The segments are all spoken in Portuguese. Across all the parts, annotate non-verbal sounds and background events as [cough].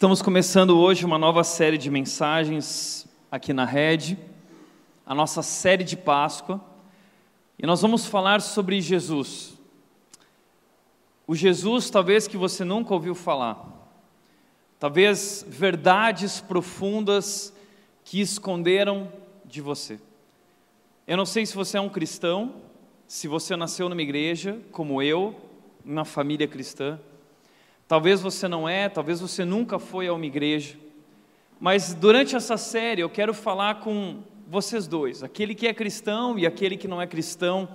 Estamos começando hoje uma nova série de mensagens aqui na Rede, a nossa série de Páscoa, e nós vamos falar sobre Jesus. O Jesus, talvez que você nunca ouviu falar, talvez verdades profundas que esconderam de você. Eu não sei se você é um cristão, se você nasceu numa igreja, como eu, na família cristã. Talvez você não é, talvez você nunca foi a uma igreja. Mas durante essa série eu quero falar com vocês dois, aquele que é cristão e aquele que não é cristão.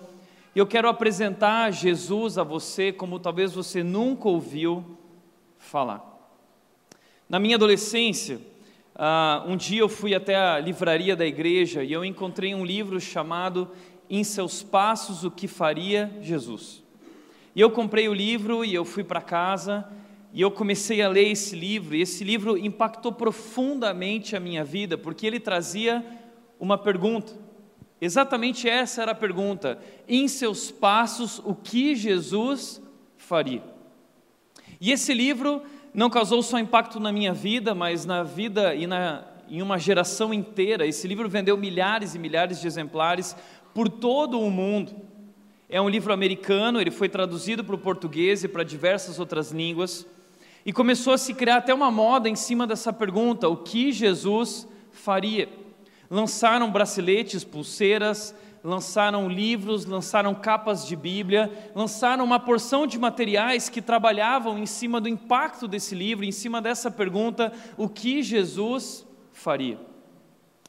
Eu quero apresentar Jesus a você como talvez você nunca ouviu falar. Na minha adolescência, uh, um dia eu fui até a livraria da igreja e eu encontrei um livro chamado Em Seus Passos o que Faria Jesus. E eu comprei o livro e eu fui para casa e eu comecei a ler esse livro, e esse livro impactou profundamente a minha vida, porque ele trazia uma pergunta. Exatamente essa era a pergunta: em seus passos, o que Jesus faria? E esse livro não causou só impacto na minha vida, mas na vida e na, em uma geração inteira. Esse livro vendeu milhares e milhares de exemplares por todo o mundo. É um livro americano, ele foi traduzido para o português e para diversas outras línguas. E começou a se criar até uma moda em cima dessa pergunta: o que Jesus faria? Lançaram braceletes, pulseiras, lançaram livros, lançaram capas de Bíblia, lançaram uma porção de materiais que trabalhavam em cima do impacto desse livro, em cima dessa pergunta: o que Jesus faria?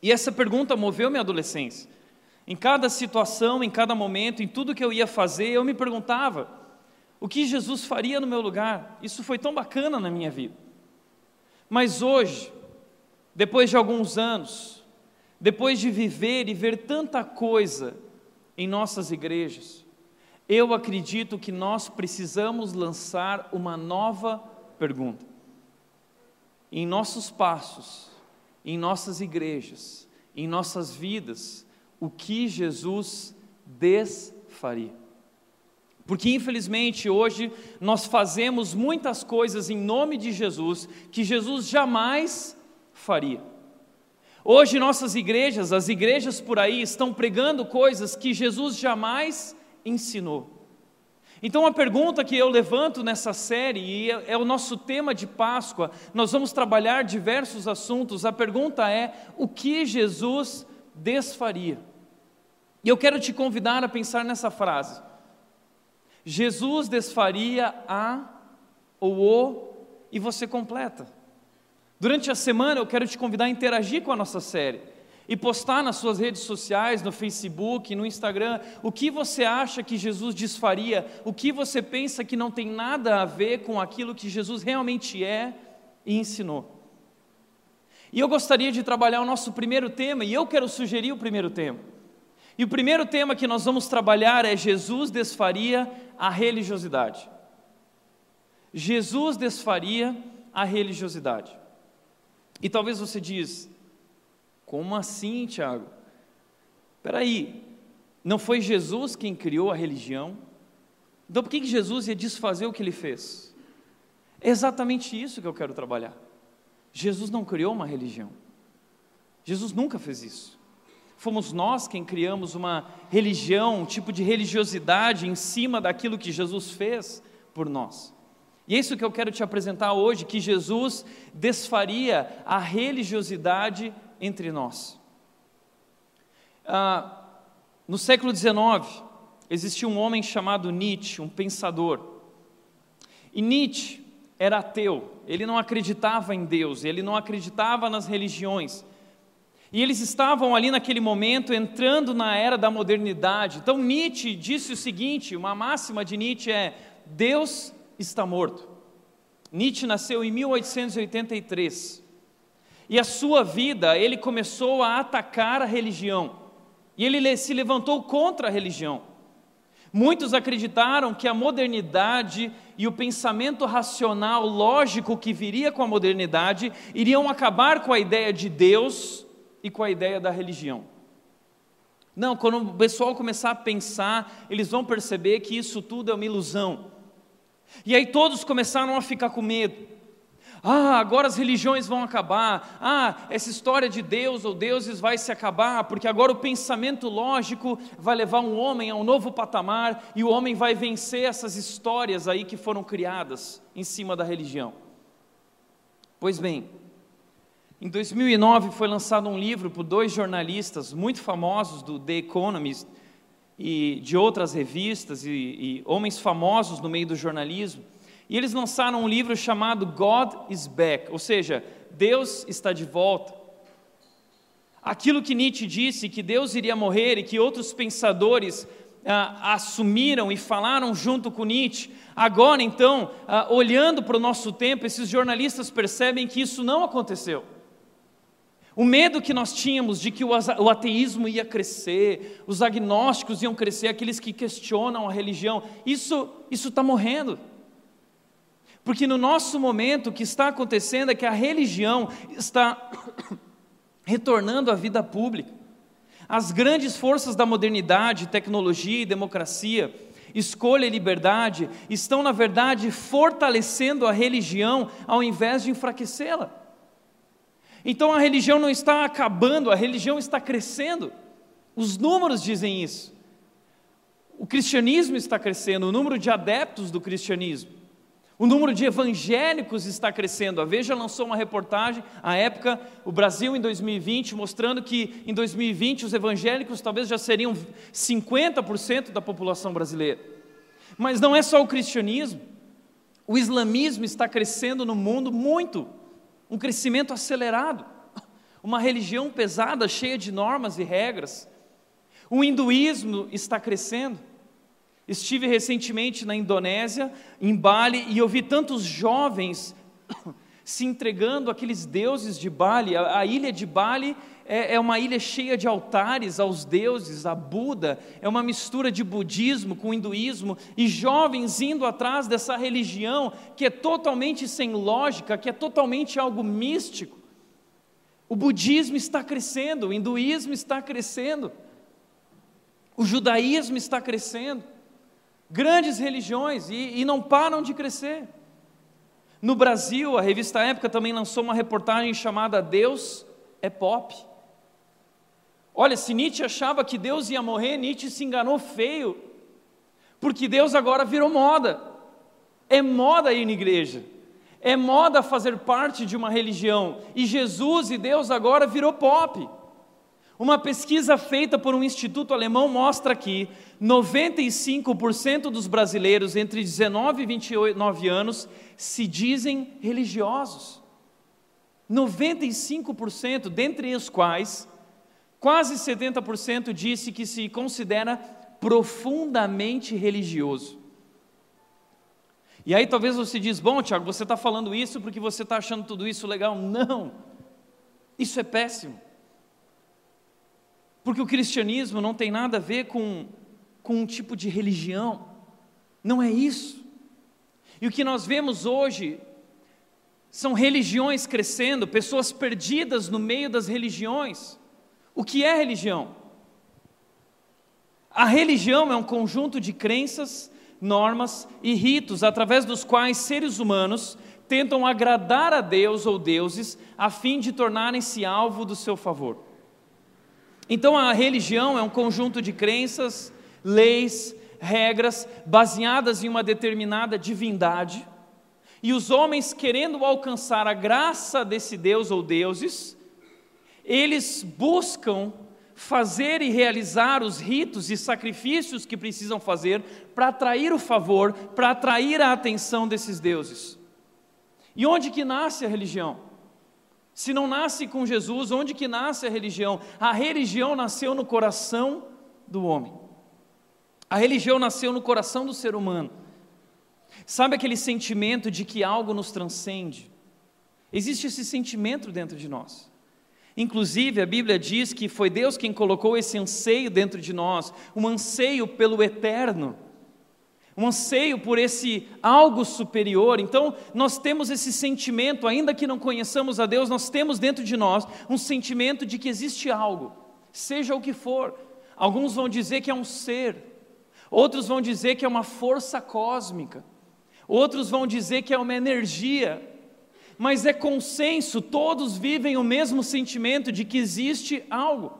E essa pergunta moveu minha adolescência. Em cada situação, em cada momento, em tudo que eu ia fazer, eu me perguntava: o que Jesus faria no meu lugar. Isso foi tão bacana na minha vida. Mas hoje, depois de alguns anos, depois de viver e ver tanta coisa em nossas igrejas, eu acredito que nós precisamos lançar uma nova pergunta. Em nossos passos, em nossas igrejas, em nossas vidas, o que Jesus desfaria? Porque infelizmente hoje nós fazemos muitas coisas em nome de Jesus que Jesus jamais faria. Hoje nossas igrejas, as igrejas por aí estão pregando coisas que Jesus jamais ensinou. Então a pergunta que eu levanto nessa série, e é, é o nosso tema de Páscoa, nós vamos trabalhar diversos assuntos. A pergunta é: o que Jesus desfaria? E eu quero te convidar a pensar nessa frase. Jesus desfaria a ou o e você completa. Durante a semana eu quero te convidar a interagir com a nossa série e postar nas suas redes sociais, no Facebook, no Instagram, o que você acha que Jesus desfaria, o que você pensa que não tem nada a ver com aquilo que Jesus realmente é e ensinou. E eu gostaria de trabalhar o nosso primeiro tema, e eu quero sugerir o primeiro tema. E o primeiro tema que nós vamos trabalhar é Jesus desfaria a religiosidade. Jesus desfaria a religiosidade. E talvez você diz, como assim, Tiago? Espera aí, não foi Jesus quem criou a religião? Então por que Jesus ia desfazer o que ele fez? É exatamente isso que eu quero trabalhar. Jesus não criou uma religião. Jesus nunca fez isso. Fomos nós quem criamos uma religião, um tipo de religiosidade em cima daquilo que Jesus fez por nós. E é isso que eu quero te apresentar hoje: que Jesus desfaria a religiosidade entre nós. Ah, no século XIX, existia um homem chamado Nietzsche, um pensador. E Nietzsche era ateu, ele não acreditava em Deus, ele não acreditava nas religiões. E eles estavam ali naquele momento entrando na era da modernidade. Então Nietzsche disse o seguinte: uma máxima de Nietzsche é: Deus está morto. Nietzsche nasceu em 1883. E a sua vida, ele começou a atacar a religião. E ele se levantou contra a religião. Muitos acreditaram que a modernidade e o pensamento racional, lógico que viria com a modernidade, iriam acabar com a ideia de Deus e com a ideia da religião. Não, quando o pessoal começar a pensar, eles vão perceber que isso tudo é uma ilusão. E aí todos começaram a ficar com medo. Ah, agora as religiões vão acabar. Ah, essa história de Deus ou deuses vai se acabar, porque agora o pensamento lógico vai levar um homem a um novo patamar e o homem vai vencer essas histórias aí que foram criadas em cima da religião. Pois bem, em 2009 foi lançado um livro por dois jornalistas muito famosos do The Economist e de outras revistas e, e homens famosos no meio do jornalismo e eles lançaram um livro chamado God is Back, ou seja, Deus está de volta. Aquilo que Nietzsche disse, que Deus iria morrer e que outros pensadores ah, assumiram e falaram junto com Nietzsche, agora então, ah, olhando para o nosso tempo, esses jornalistas percebem que isso não aconteceu. O medo que nós tínhamos de que o ateísmo ia crescer, os agnósticos iam crescer, aqueles que questionam a religião, isso está morrendo. Porque no nosso momento o que está acontecendo é que a religião está [coughs] retornando à vida pública. As grandes forças da modernidade, tecnologia e democracia, escolha e liberdade, estão, na verdade, fortalecendo a religião ao invés de enfraquecê-la. Então a religião não está acabando, a religião está crescendo. Os números dizem isso. O cristianismo está crescendo, o número de adeptos do cristianismo. O número de evangélicos está crescendo. A Veja lançou uma reportagem, à época, o Brasil em 2020, mostrando que em 2020 os evangélicos talvez já seriam 50% da população brasileira. Mas não é só o cristianismo. O islamismo está crescendo no mundo muito, um crescimento acelerado. Uma religião pesada, cheia de normas e regras. O hinduísmo está crescendo. Estive recentemente na Indonésia, em Bali, e eu vi tantos jovens se entregando àqueles deuses de Bali. A, a ilha de Bali é, é, uma ilha cheia de altares aos deuses, a Buda, é uma mistura de budismo com hinduísmo, e jovens indo atrás dessa religião que é totalmente sem lógica, que é totalmente algo místico. O budismo está crescendo, o hinduísmo está crescendo, o judaísmo está crescendo grandes religiões e, e não param de crescer. No Brasil, a revista Época também lançou uma reportagem chamada Deus é Pop. Olha, se Nietzsche achava que Deus ia morrer, Nietzsche se enganou feio, porque Deus agora virou moda. É moda ir na igreja, é moda fazer parte de uma religião, e Jesus e Deus agora virou pop. Uma pesquisa feita por um instituto alemão mostra que 95% dos brasileiros entre 19 e 29 anos se dizem religiosos. 95%, dentre os quais quase 70% disse que se considera profundamente religioso. E aí talvez você diz, bom, Tiago, você está falando isso porque você está achando tudo isso legal. Não, isso é péssimo. Porque o cristianismo não tem nada a ver com, com um tipo de religião, não é isso. E o que nós vemos hoje são religiões crescendo, pessoas perdidas no meio das religiões. O que é religião? A religião é um conjunto de crenças, normas e ritos através dos quais seres humanos tentam agradar a Deus ou deuses a fim de tornarem-se alvo do seu favor. Então a religião é um conjunto de crenças, leis, regras baseadas em uma determinada divindade, e os homens querendo alcançar a graça desse Deus ou deuses, eles buscam fazer e realizar os ritos e sacrifícios que precisam fazer para atrair o favor, para atrair a atenção desses deuses. E onde que nasce a religião? Se não nasce com Jesus, onde que nasce a religião? A religião nasceu no coração do homem. A religião nasceu no coração do ser humano. Sabe aquele sentimento de que algo nos transcende? Existe esse sentimento dentro de nós. Inclusive, a Bíblia diz que foi Deus quem colocou esse anseio dentro de nós, um anseio pelo eterno um anseio por esse algo superior. Então, nós temos esse sentimento, ainda que não conheçamos a Deus, nós temos dentro de nós um sentimento de que existe algo, seja o que for. Alguns vão dizer que é um ser, outros vão dizer que é uma força cósmica, outros vão dizer que é uma energia. mas é consenso, todos vivem o mesmo sentimento de que existe algo.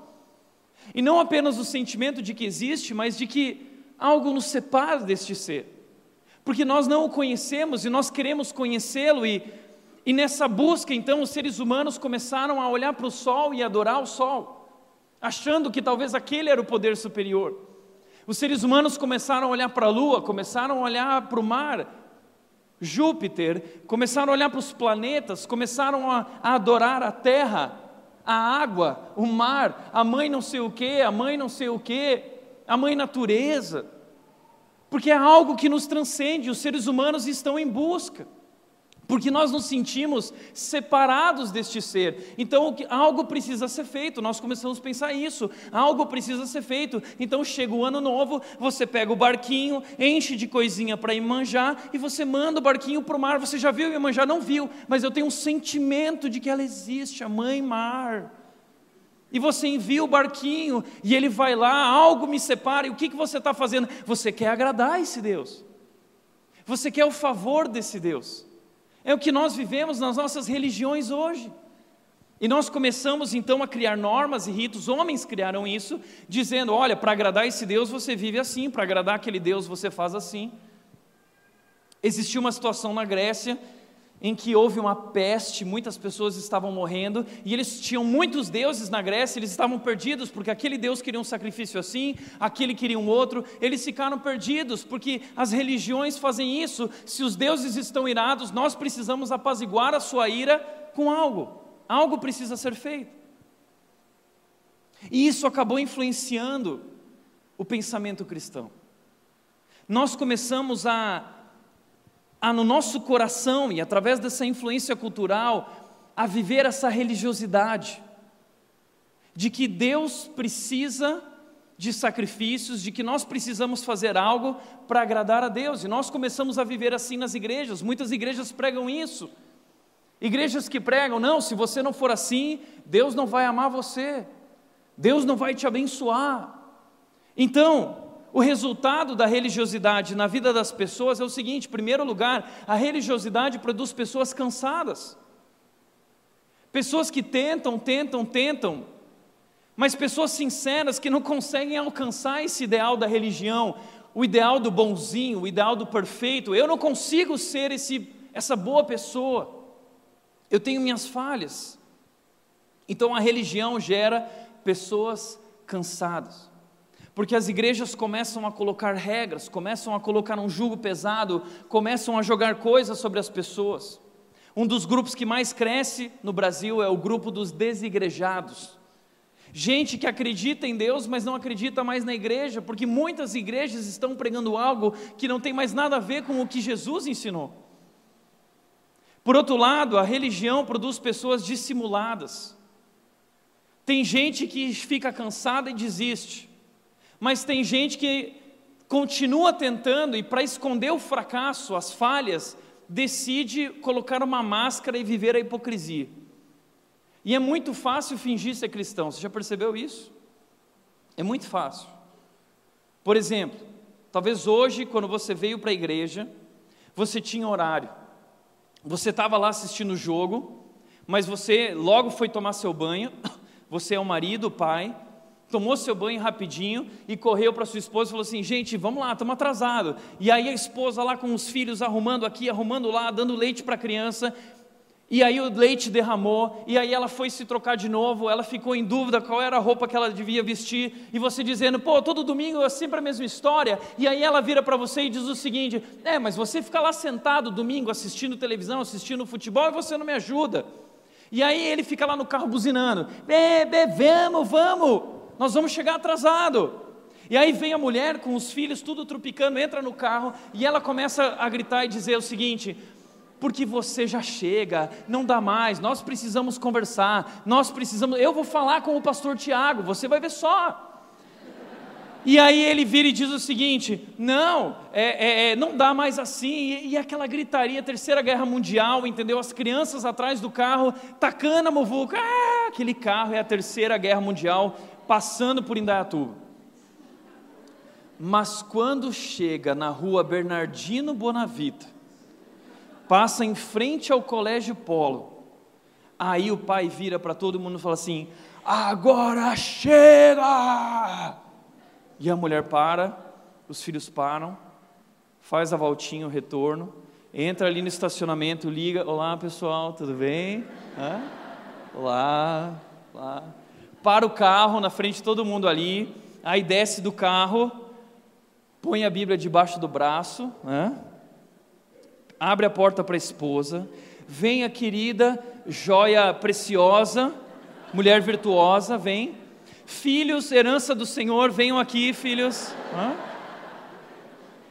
E não apenas o sentimento de que existe, mas de que algo nos separa deste ser. Porque nós não o conhecemos e nós queremos conhecê-lo, e, e nessa busca, então, os seres humanos começaram a olhar para o sol e adorar o sol, achando que talvez aquele era o poder superior. Os seres humanos começaram a olhar para a lua, começaram a olhar para o mar, Júpiter, começaram a olhar para os planetas, começaram a, a adorar a terra, a água, o mar, a mãe não sei o que, a mãe não sei o que, a mãe natureza, porque é algo que nos transcende, os seres humanos estão em busca porque nós nos sentimos separados deste ser. Então, algo precisa ser feito. Nós começamos a pensar isso. Algo precisa ser feito. Então, chega o ano novo, você pega o barquinho, enche de coisinha para Imanjá e você manda o barquinho para o mar. Você já viu Imanjá? Não viu, mas eu tenho um sentimento de que ela existe, a mãe mar. E você envia o barquinho e ele vai lá, algo me separa. E o que, que você está fazendo? Você quer agradar esse Deus. Você quer o favor desse Deus. É o que nós vivemos nas nossas religiões hoje. E nós começamos então a criar normas e ritos, homens criaram isso, dizendo: olha, para agradar esse Deus você vive assim, para agradar aquele Deus você faz assim. Existiu uma situação na Grécia em que houve uma peste, muitas pessoas estavam morrendo, e eles tinham muitos deuses na Grécia, eles estavam perdidos, porque aquele Deus queria um sacrifício assim, aquele queria um outro, eles ficaram perdidos, porque as religiões fazem isso, se os deuses estão irados, nós precisamos apaziguar a sua ira com algo, algo precisa ser feito. E isso acabou influenciando o pensamento cristão. Nós começamos a a no nosso coração e através dessa influência cultural a viver essa religiosidade de que Deus precisa de sacrifícios, de que nós precisamos fazer algo para agradar a Deus, e nós começamos a viver assim nas igrejas. Muitas igrejas pregam isso. Igrejas que pregam, não, se você não for assim, Deus não vai amar você. Deus não vai te abençoar. Então, o resultado da religiosidade na vida das pessoas é o seguinte: em primeiro lugar, a religiosidade produz pessoas cansadas. Pessoas que tentam, tentam, tentam, mas pessoas sinceras que não conseguem alcançar esse ideal da religião, o ideal do bonzinho, o ideal do perfeito. Eu não consigo ser esse, essa boa pessoa. Eu tenho minhas falhas. Então a religião gera pessoas cansadas porque as igrejas começam a colocar regras, começam a colocar um jugo pesado, começam a jogar coisas sobre as pessoas. Um dos grupos que mais cresce no Brasil é o grupo dos desigrejados. Gente que acredita em Deus, mas não acredita mais na igreja, porque muitas igrejas estão pregando algo que não tem mais nada a ver com o que Jesus ensinou. Por outro lado, a religião produz pessoas dissimuladas. Tem gente que fica cansada e desiste. Mas tem gente que continua tentando e, para esconder o fracasso, as falhas, decide colocar uma máscara e viver a hipocrisia. E é muito fácil fingir ser cristão, você já percebeu isso? É muito fácil. Por exemplo, talvez hoje, quando você veio para a igreja, você tinha horário, você estava lá assistindo o jogo, mas você logo foi tomar seu banho, [coughs] você é o marido, o pai, tomou seu banho rapidinho e correu para sua esposa e falou assim: gente, vamos lá, estamos atrasados. E aí a esposa lá com os filhos arrumando aqui, arrumando lá, dando leite para a criança. E aí o leite derramou, e aí ela foi se trocar de novo, ela ficou em dúvida qual era a roupa que ela devia vestir, e você dizendo, pô, todo domingo é sempre a mesma história, e aí ela vira para você e diz o seguinte: é, mas você fica lá sentado domingo assistindo televisão, assistindo futebol, e você não me ajuda. E aí ele fica lá no carro buzinando, bebê, vamos, vamos nós vamos chegar atrasado. E aí vem a mulher com os filhos, tudo tropicando, entra no carro e ela começa a gritar e dizer o seguinte: porque você já chega, não dá mais, nós precisamos conversar, nós precisamos. Eu vou falar com o pastor Tiago, você vai ver só. E aí ele vira e diz o seguinte: não, é, é, é não dá mais assim. E, e, aquela gritaria, terceira guerra mundial, entendeu? As crianças atrás do carro, tacando a muvuca, ah, aquele carro é a terceira guerra mundial passando por Indaiatuba. Mas quando chega na rua Bernardino Bonavita, passa em frente ao colégio Polo. Aí o pai vira para todo mundo e fala assim: Agora chega! E a mulher para, os filhos param, faz a voltinha, o retorno, entra ali no estacionamento, liga: Olá pessoal, tudo bem? Hã? Olá, olá. Para o carro na frente de todo mundo ali, aí desce do carro, põe a Bíblia debaixo do braço, né? abre a porta para a esposa, vem a querida, joia preciosa, mulher virtuosa, vem. Filhos, herança do Senhor, venham aqui, filhos. Hã?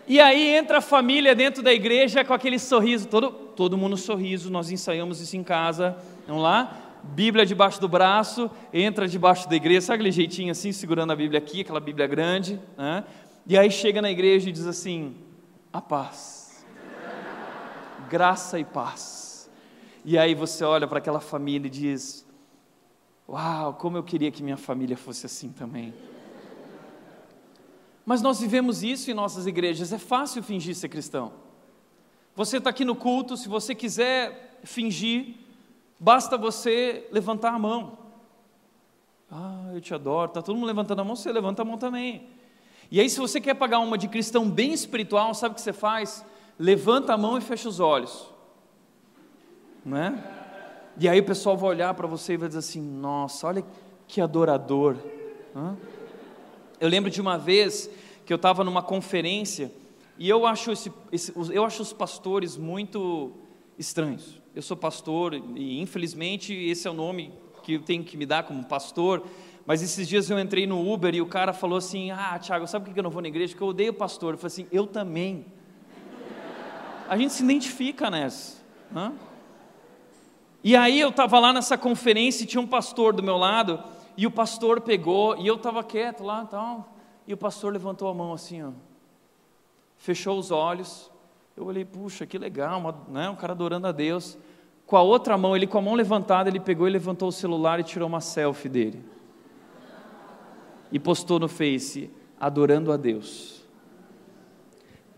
E aí entra a família dentro da igreja com aquele sorriso, todo, todo mundo sorriso, nós ensaiamos isso em casa, vamos lá? Bíblia debaixo do braço, entra debaixo da igreja, sabe aquele jeitinho assim, segurando a Bíblia aqui, aquela Bíblia grande, né? E aí chega na igreja e diz assim: a paz, graça e paz. E aí você olha para aquela família e diz: Uau, como eu queria que minha família fosse assim também. Mas nós vivemos isso em nossas igrejas, é fácil fingir ser cristão. Você está aqui no culto, se você quiser fingir, basta você levantar a mão. Ah, eu te adoro, está todo mundo levantando a mão, você levanta a mão também. E aí, se você quer pagar uma de cristão bem espiritual, sabe o que você faz? Levanta a mão e fecha os olhos. Não é? E aí o pessoal vai olhar para você e vai dizer assim: Nossa, olha que adorador. Eu lembro de uma vez que eu estava numa conferência e eu acho, esse, esse, eu acho os pastores muito estranhos. Eu sou pastor e infelizmente esse é o nome que eu tenho que me dar como pastor. Mas esses dias eu entrei no Uber e o cara falou assim: Ah, Tiago, sabe por que eu não vou na igreja? Porque eu odeio pastor. Eu falei assim: Eu também. A gente se identifica nessa. Hã? E aí eu estava lá nessa conferência e tinha um pastor do meu lado, e o pastor pegou, e eu estava quieto lá tal, e o pastor levantou a mão assim, ó, fechou os olhos. Eu olhei, puxa, que legal, uma, né, um cara adorando a Deus. Com a outra mão, ele com a mão levantada, ele pegou e levantou o celular e tirou uma selfie dele e postou no Face, adorando a Deus.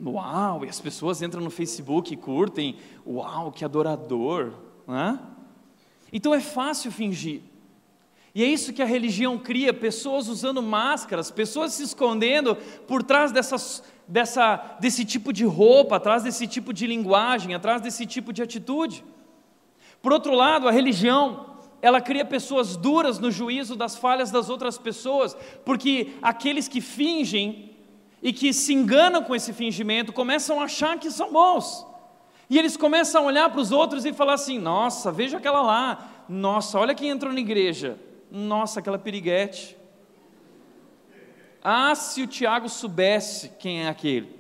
Uau, e as pessoas entram no Facebook e curtem, uau, que adorador, né? Então é fácil fingir. E é isso que a religião cria: pessoas usando máscaras, pessoas se escondendo por trás dessas, dessa, desse tipo de roupa, atrás desse tipo de linguagem, atrás desse tipo de atitude. Por outro lado, a religião ela cria pessoas duras no juízo das falhas das outras pessoas, porque aqueles que fingem e que se enganam com esse fingimento começam a achar que são bons. E eles começam a olhar para os outros e falar assim: nossa, veja aquela lá, nossa, olha quem entrou na igreja, nossa, aquela piriguete. Ah, se o Tiago soubesse quem é aquele.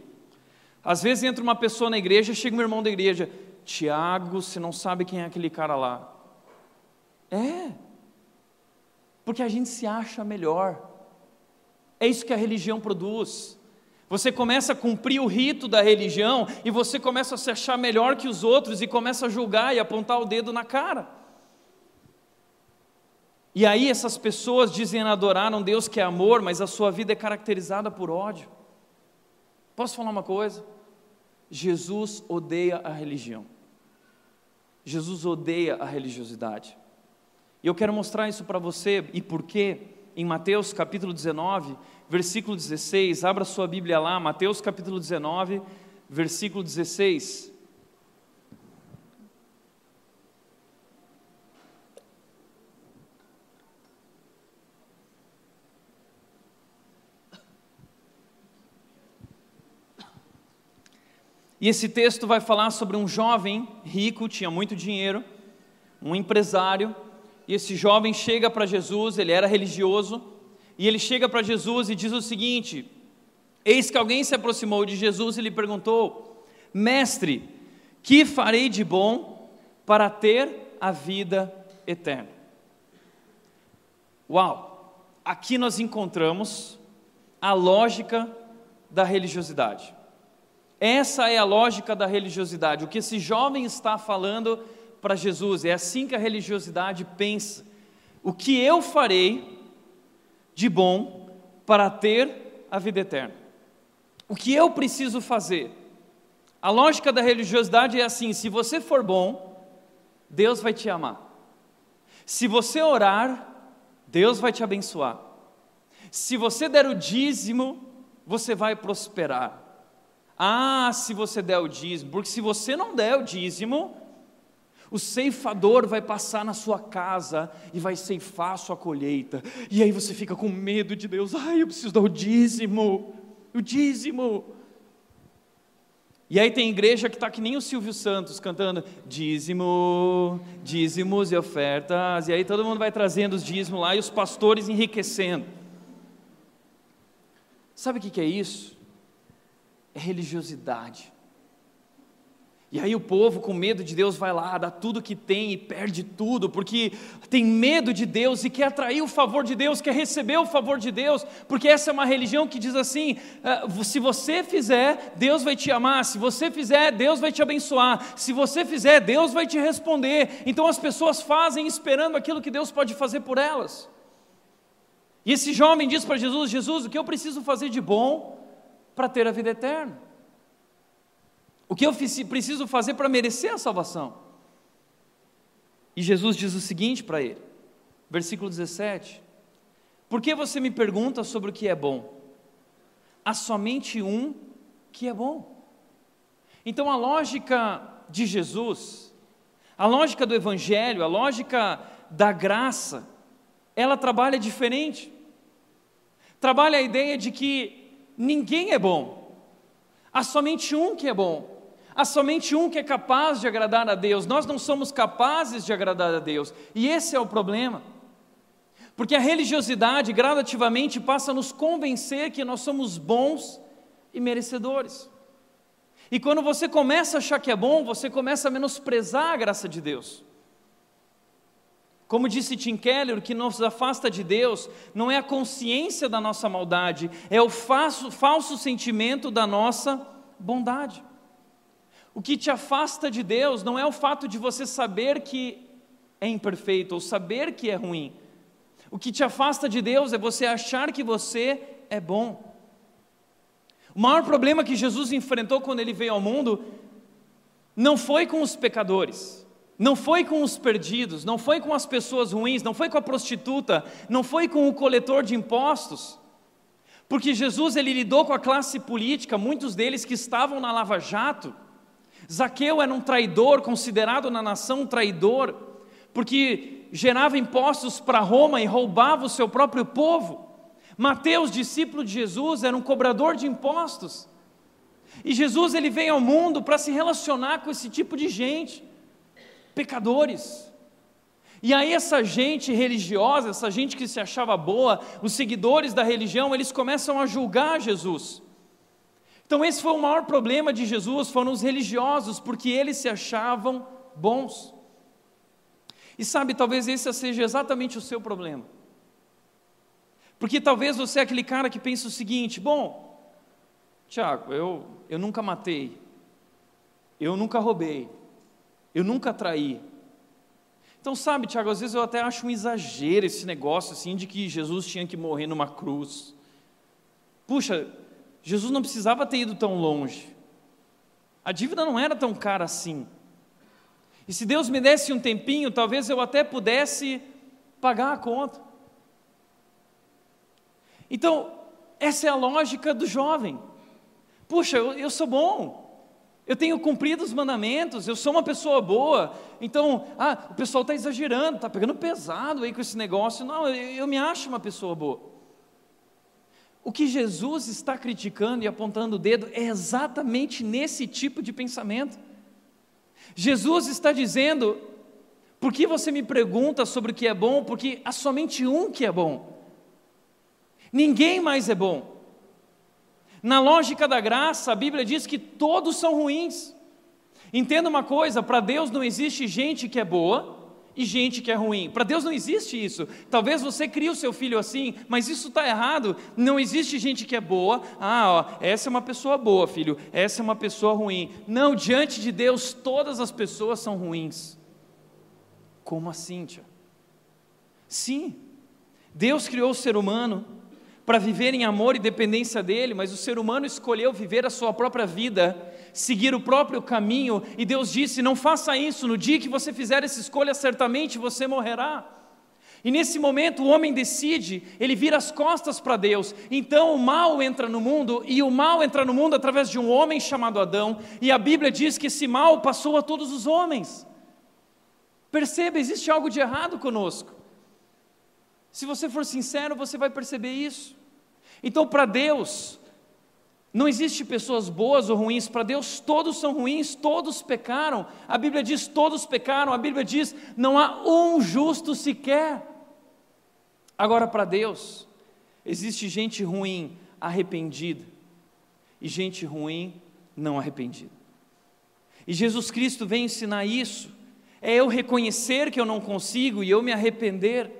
Às vezes entra uma pessoa na igreja, chega um irmão da igreja, Tiago, você não sabe quem é aquele cara lá. É. Porque a gente se acha melhor. É isso que a religião produz. Você começa a cumprir o rito da religião e você começa a se achar melhor que os outros e começa a julgar e apontar o dedo na cara. E aí essas pessoas dizem adorar um Deus que é amor, mas a sua vida é caracterizada por ódio. Posso falar uma coisa? Jesus odeia a religião. Jesus odeia a religiosidade. E eu quero mostrar isso para você e por quê. Em Mateus capítulo 19, versículo 16, abra sua Bíblia lá, Mateus capítulo 19, versículo 16. E esse texto vai falar sobre um jovem rico, tinha muito dinheiro, um empresário, e esse jovem chega para Jesus, ele era religioso, e ele chega para Jesus e diz o seguinte: Eis que alguém se aproximou de Jesus e lhe perguntou: Mestre, que farei de bom para ter a vida eterna? Uau! Aqui nós encontramos a lógica da religiosidade. Essa é a lógica da religiosidade. O que esse jovem está falando para Jesus, é assim que a religiosidade pensa. O que eu farei de bom para ter a vida eterna? O que eu preciso fazer? A lógica da religiosidade é assim: se você for bom, Deus vai te amar. Se você orar, Deus vai te abençoar. Se você der o dízimo, você vai prosperar. Ah, se você der o dízimo, porque se você não der o dízimo, o ceifador vai passar na sua casa e vai ceifar a sua colheita. E aí você fica com medo de Deus. Ai, eu preciso dar o dízimo. O dízimo. E aí tem igreja que está que nem o Silvio Santos cantando dízimo, dízimos e ofertas. E aí todo mundo vai trazendo os dízimos lá e os pastores enriquecendo. Sabe o que é isso? É religiosidade. E aí o povo, com medo de Deus, vai lá, dá tudo que tem e perde tudo, porque tem medo de Deus e quer atrair o favor de Deus, quer receber o favor de Deus, porque essa é uma religião que diz assim: ah, se você fizer, Deus vai te amar, se você fizer, Deus vai te abençoar, se você fizer, Deus vai te responder. Então as pessoas fazem esperando aquilo que Deus pode fazer por elas. E esse jovem diz para Jesus: Jesus, o que eu preciso fazer de bom para ter a vida eterna? O que eu preciso fazer para merecer a salvação? E Jesus diz o seguinte para ele, versículo 17: Por que você me pergunta sobre o que é bom? Há somente um que é bom. Então a lógica de Jesus, a lógica do Evangelho, a lógica da graça, ela trabalha diferente. Trabalha a ideia de que ninguém é bom, há somente um que é bom. Há somente um que é capaz de agradar a Deus, nós não somos capazes de agradar a Deus, e esse é o problema. Porque a religiosidade gradativamente passa a nos convencer que nós somos bons e merecedores. E quando você começa a achar que é bom, você começa a menosprezar a graça de Deus. Como disse Tim Keller, o que nos afasta de Deus não é a consciência da nossa maldade, é o falso, falso sentimento da nossa bondade. O que te afasta de Deus não é o fato de você saber que é imperfeito ou saber que é ruim. O que te afasta de Deus é você achar que você é bom. O maior problema que Jesus enfrentou quando ele veio ao mundo não foi com os pecadores, não foi com os perdidos, não foi com as pessoas ruins, não foi com a prostituta, não foi com o coletor de impostos. Porque Jesus ele lidou com a classe política, muitos deles que estavam na Lava Jato Zaqueu era um traidor, considerado na nação um traidor, porque gerava impostos para Roma e roubava o seu próprio povo. Mateus, discípulo de Jesus, era um cobrador de impostos. E Jesus ele veio ao mundo para se relacionar com esse tipo de gente, pecadores. E aí essa gente religiosa, essa gente que se achava boa, os seguidores da religião, eles começam a julgar Jesus. Então, esse foi o maior problema de Jesus, foram os religiosos, porque eles se achavam bons. E sabe, talvez esse seja exatamente o seu problema. Porque talvez você é aquele cara que pensa o seguinte: bom, Tiago, eu, eu nunca matei, eu nunca roubei, eu nunca traí. Então, sabe, Tiago, às vezes eu até acho um exagero esse negócio assim de que Jesus tinha que morrer numa cruz. Puxa, Jesus não precisava ter ido tão longe. A dívida não era tão cara assim. E se Deus me desse um tempinho, talvez eu até pudesse pagar a conta. Então, essa é a lógica do jovem. Puxa, eu, eu sou bom, eu tenho cumprido os mandamentos, eu sou uma pessoa boa. Então, ah, o pessoal está exagerando, está pegando pesado aí com esse negócio. Não, eu, eu me acho uma pessoa boa. O que Jesus está criticando e apontando o dedo é exatamente nesse tipo de pensamento. Jesus está dizendo: por que você me pergunta sobre o que é bom? Porque há somente um que é bom. Ninguém mais é bom. Na lógica da graça, a Bíblia diz que todos são ruins. Entenda uma coisa: para Deus não existe gente que é boa e gente que é ruim. Para Deus não existe isso. Talvez você crie o seu filho assim, mas isso está errado. Não existe gente que é boa. Ah, ó, essa é uma pessoa boa, filho. Essa é uma pessoa ruim. Não, diante de Deus todas as pessoas são ruins. Como assim, tia? Sim. Deus criou o ser humano para viver em amor e dependência dele, mas o ser humano escolheu viver a sua própria vida, seguir o próprio caminho, e Deus disse: Não faça isso, no dia que você fizer essa escolha, certamente você morrerá. E nesse momento o homem decide, ele vira as costas para Deus. Então o mal entra no mundo, e o mal entra no mundo através de um homem chamado Adão, e a Bíblia diz que esse mal passou a todos os homens. Perceba, existe algo de errado conosco. Se você for sincero, você vai perceber isso. Então, para Deus, não existe pessoas boas ou ruins, para Deus todos são ruins, todos pecaram. A Bíblia diz: todos pecaram, a Bíblia diz: não há um justo sequer. Agora, para Deus, existe gente ruim arrependida e gente ruim não arrependida. E Jesus Cristo vem ensinar isso. É eu reconhecer que eu não consigo e eu me arrepender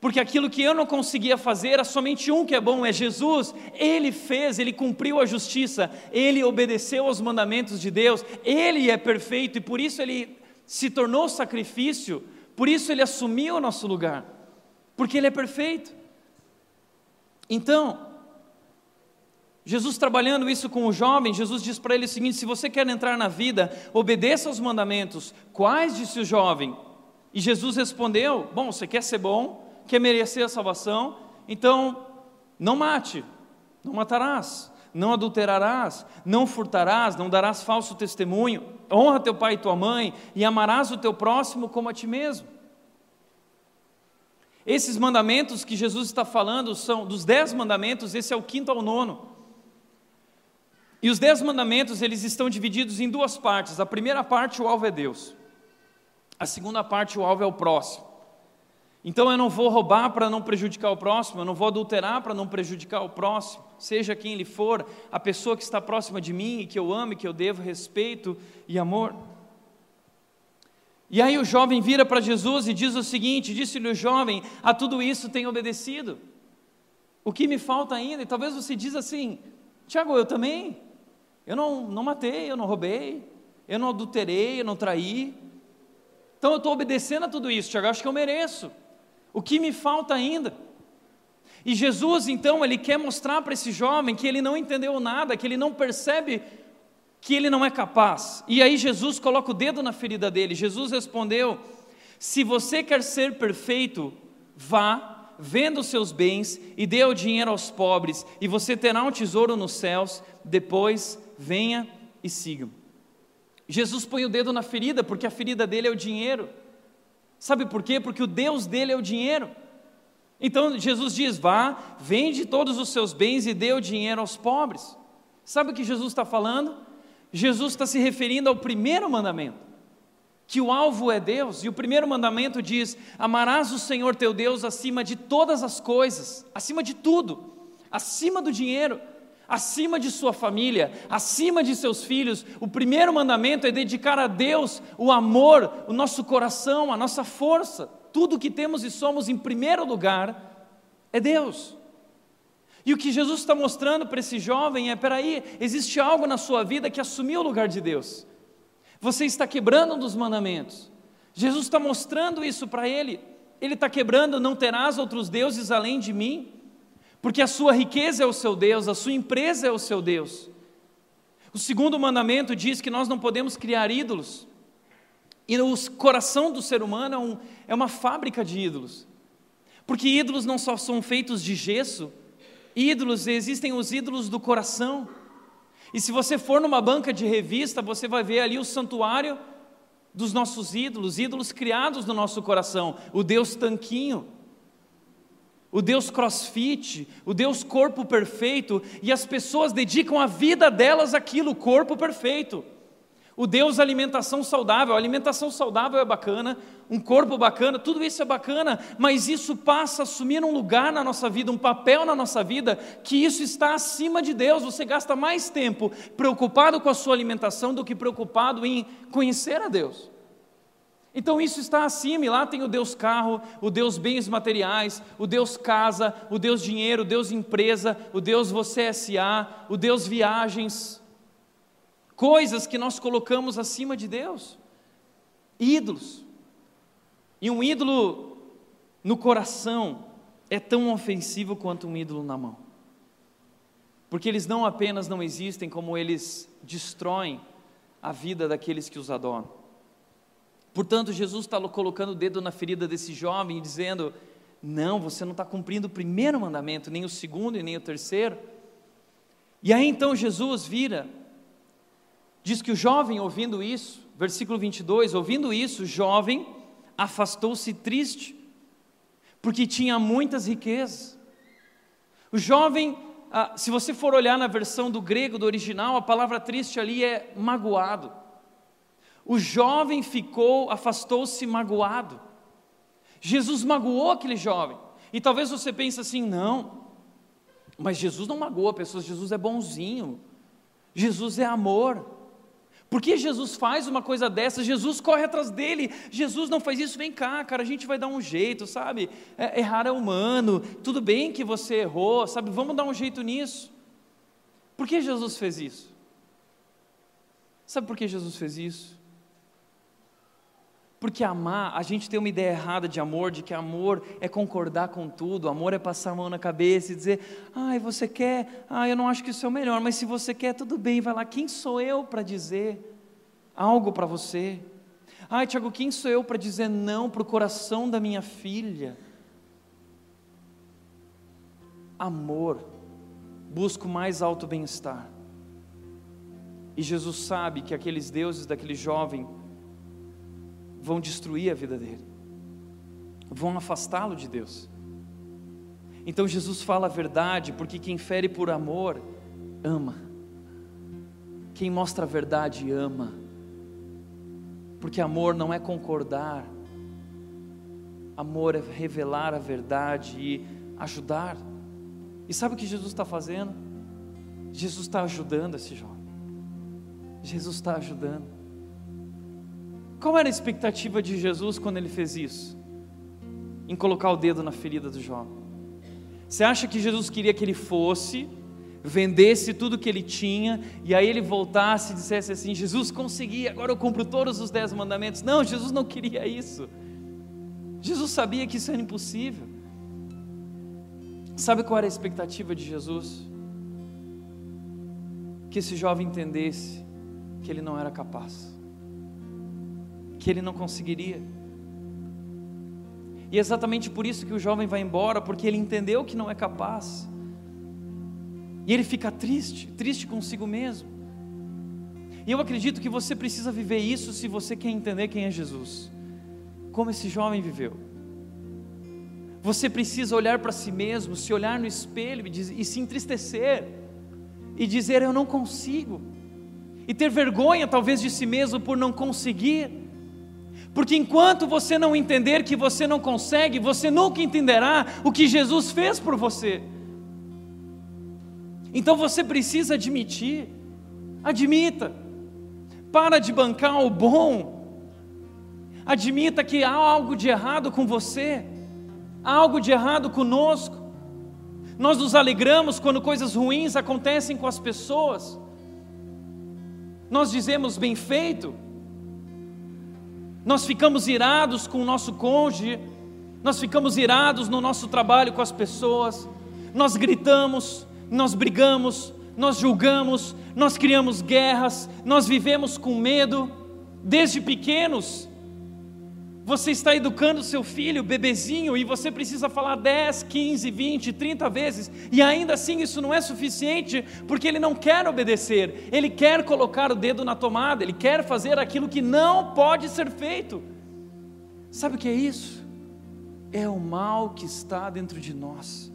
porque aquilo que eu não conseguia fazer, há somente um que é bom, é Jesus. Ele fez, ele cumpriu a justiça, ele obedeceu aos mandamentos de Deus, ele é perfeito e por isso ele se tornou sacrifício, por isso ele assumiu o nosso lugar, porque ele é perfeito. Então, Jesus trabalhando isso com o jovem, Jesus diz para ele o seguinte: se você quer entrar na vida, obedeça aos mandamentos. Quais? disse o jovem. E Jesus respondeu: Bom, você quer ser bom? Quer merecer a salvação, então não mate, não matarás, não adulterarás, não furtarás, não darás falso testemunho, honra teu pai e tua mãe e amarás o teu próximo como a ti mesmo. Esses mandamentos que Jesus está falando são dos dez mandamentos, esse é o quinto ao nono. E os dez mandamentos eles estão divididos em duas partes. A primeira parte o alvo é Deus. A segunda parte o alvo é o próximo. Então eu não vou roubar para não prejudicar o próximo, eu não vou adulterar para não prejudicar o próximo, seja quem ele for, a pessoa que está próxima de mim e que eu amo e que eu devo respeito e amor. E aí o jovem vira para Jesus e diz o seguinte: disse-lhe o jovem, a tudo isso tenho obedecido. O que me falta ainda? E talvez você diz assim, Tiago, eu também. Eu não, não matei, eu não roubei, eu não adulterei, eu não traí. Então eu estou obedecendo a tudo isso, Tiago, acho que eu mereço. O que me falta ainda? E Jesus, então, ele quer mostrar para esse jovem que ele não entendeu nada, que ele não percebe que ele não é capaz. E aí Jesus coloca o dedo na ferida dele. Jesus respondeu: Se você quer ser perfeito, vá, venda os seus bens e dê o dinheiro aos pobres, e você terá um tesouro nos céus. Depois, venha e siga. Jesus põe o dedo na ferida, porque a ferida dele é o dinheiro. Sabe por quê? Porque o Deus dele é o dinheiro. Então Jesus diz: vá, vende todos os seus bens e dê o dinheiro aos pobres. Sabe o que Jesus está falando? Jesus está se referindo ao primeiro mandamento, que o alvo é Deus, e o primeiro mandamento diz: amarás o Senhor teu Deus acima de todas as coisas, acima de tudo, acima do dinheiro, acima de sua família, acima de seus filhos. O primeiro mandamento é dedicar a Deus o amor, o nosso coração, a nossa força. Tudo que temos e somos em primeiro lugar é Deus. E o que Jesus está mostrando para esse jovem é: peraí, existe algo na sua vida que assumiu o lugar de Deus. Você está quebrando um dos mandamentos. Jesus está mostrando isso para ele. Ele está quebrando, não terás outros deuses além de mim porque a sua riqueza é o seu Deus, a sua empresa é o seu Deus. O segundo mandamento diz que nós não podemos criar ídolos, e o coração do ser humano é, um, é uma fábrica de ídolos, porque ídolos não só são feitos de gesso, ídolos, existem os ídolos do coração. E se você for numa banca de revista, você vai ver ali o santuário dos nossos ídolos, ídolos criados no nosso coração, o Deus tanquinho o Deus crossfit, o Deus corpo perfeito, e as pessoas dedicam a vida delas àquilo, corpo perfeito. O Deus alimentação saudável, a alimentação saudável é bacana, um corpo bacana, tudo isso é bacana, mas isso passa a assumir um lugar na nossa vida, um papel na nossa vida, que isso está acima de Deus. Você gasta mais tempo preocupado com a sua alimentação do que preocupado em conhecer a Deus. Então isso está acima, e lá tem o Deus carro, o Deus bens materiais, o Deus casa, o Deus dinheiro, o Deus empresa, o Deus você SA, o Deus viagens. Coisas que nós colocamos acima de Deus. Ídolos. E um ídolo no coração é tão ofensivo quanto um ídolo na mão. Porque eles não apenas não existem, como eles destroem a vida daqueles que os adoram. Portanto, Jesus está colocando o dedo na ferida desse jovem e dizendo: Não, você não está cumprindo o primeiro mandamento, nem o segundo e nem o terceiro. E aí então Jesus vira, diz que o jovem ouvindo isso, versículo 22, ouvindo isso, o jovem afastou-se triste, porque tinha muitas riquezas. O jovem ah, se você for olhar na versão do grego, do original, a palavra triste ali é magoado. O jovem ficou, afastou-se magoado. Jesus magoou aquele jovem. E talvez você pense assim: não, mas Jesus não magoa pessoas, Jesus é bonzinho, Jesus é amor. Por que Jesus faz uma coisa dessa? Jesus corre atrás dele. Jesus não faz isso, vem cá, cara, a gente vai dar um jeito, sabe? É, errar é humano, tudo bem que você errou, sabe? Vamos dar um jeito nisso. Por que Jesus fez isso? Sabe por que Jesus fez isso? Porque amar, a gente tem uma ideia errada de amor, de que amor é concordar com tudo, amor é passar a mão na cabeça e dizer, ai, você quer, ai, eu não acho que isso é o melhor, mas se você quer, tudo bem, vai lá, quem sou eu para dizer algo para você? Ai, Tiago, quem sou eu para dizer não para o coração da minha filha? Amor, busco mais alto bem-estar. E Jesus sabe que aqueles deuses daquele jovem vão destruir a vida dele, vão afastá-lo de Deus. Então Jesus fala a verdade, porque quem fere por amor, ama. Quem mostra a verdade, ama. Porque amor não é concordar, amor é revelar a verdade e ajudar. E sabe o que Jesus está fazendo? Jesus está ajudando esse jovem. Jesus está ajudando. Qual era a expectativa de Jesus quando ele fez isso? Em colocar o dedo na ferida do jovem. Você acha que Jesus queria que ele fosse, vendesse tudo que ele tinha, e aí ele voltasse e dissesse assim: Jesus, consegui, agora eu cumpro todos os dez mandamentos? Não, Jesus não queria isso. Jesus sabia que isso era impossível. Sabe qual era a expectativa de Jesus? Que esse jovem entendesse que ele não era capaz que ele não conseguiria. E é exatamente por isso que o jovem vai embora, porque ele entendeu que não é capaz. E ele fica triste, triste consigo mesmo. E eu acredito que você precisa viver isso se você quer entender quem é Jesus. Como esse jovem viveu. Você precisa olhar para si mesmo, se olhar no espelho e, e se entristecer, e dizer: Eu não consigo. E ter vergonha, talvez, de si mesmo por não conseguir. Porque enquanto você não entender que você não consegue, você nunca entenderá o que Jesus fez por você. Então você precisa admitir, admita, para de bancar o bom, admita que há algo de errado com você, há algo de errado conosco. Nós nos alegramos quando coisas ruins acontecem com as pessoas, nós dizemos bem feito, nós ficamos irados com o nosso cônjuge, nós ficamos irados no nosso trabalho com as pessoas, nós gritamos, nós brigamos, nós julgamos, nós criamos guerras, nós vivemos com medo, desde pequenos, você está educando seu filho, bebezinho, e você precisa falar 10, 15, 20, 30 vezes, e ainda assim isso não é suficiente, porque ele não quer obedecer, ele quer colocar o dedo na tomada, ele quer fazer aquilo que não pode ser feito. Sabe o que é isso? É o mal que está dentro de nós.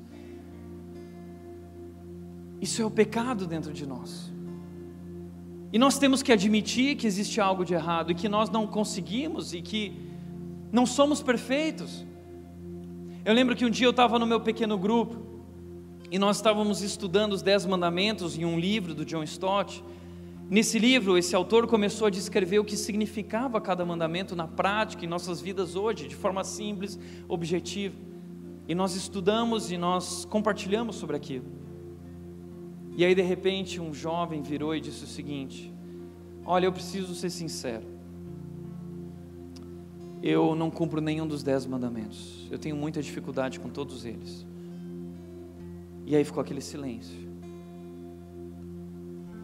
Isso é o pecado dentro de nós. E nós temos que admitir que existe algo de errado e que nós não conseguimos e que não somos perfeitos. Eu lembro que um dia eu estava no meu pequeno grupo e nós estávamos estudando os Dez Mandamentos em um livro do John Stott. Nesse livro, esse autor começou a descrever o que significava cada mandamento na prática, em nossas vidas hoje, de forma simples, objetiva. E nós estudamos e nós compartilhamos sobre aquilo. E aí, de repente, um jovem virou e disse o seguinte: Olha, eu preciso ser sincero eu não cumpro nenhum dos dez mandamentos. Eu tenho muita dificuldade com todos eles. E aí ficou aquele silêncio.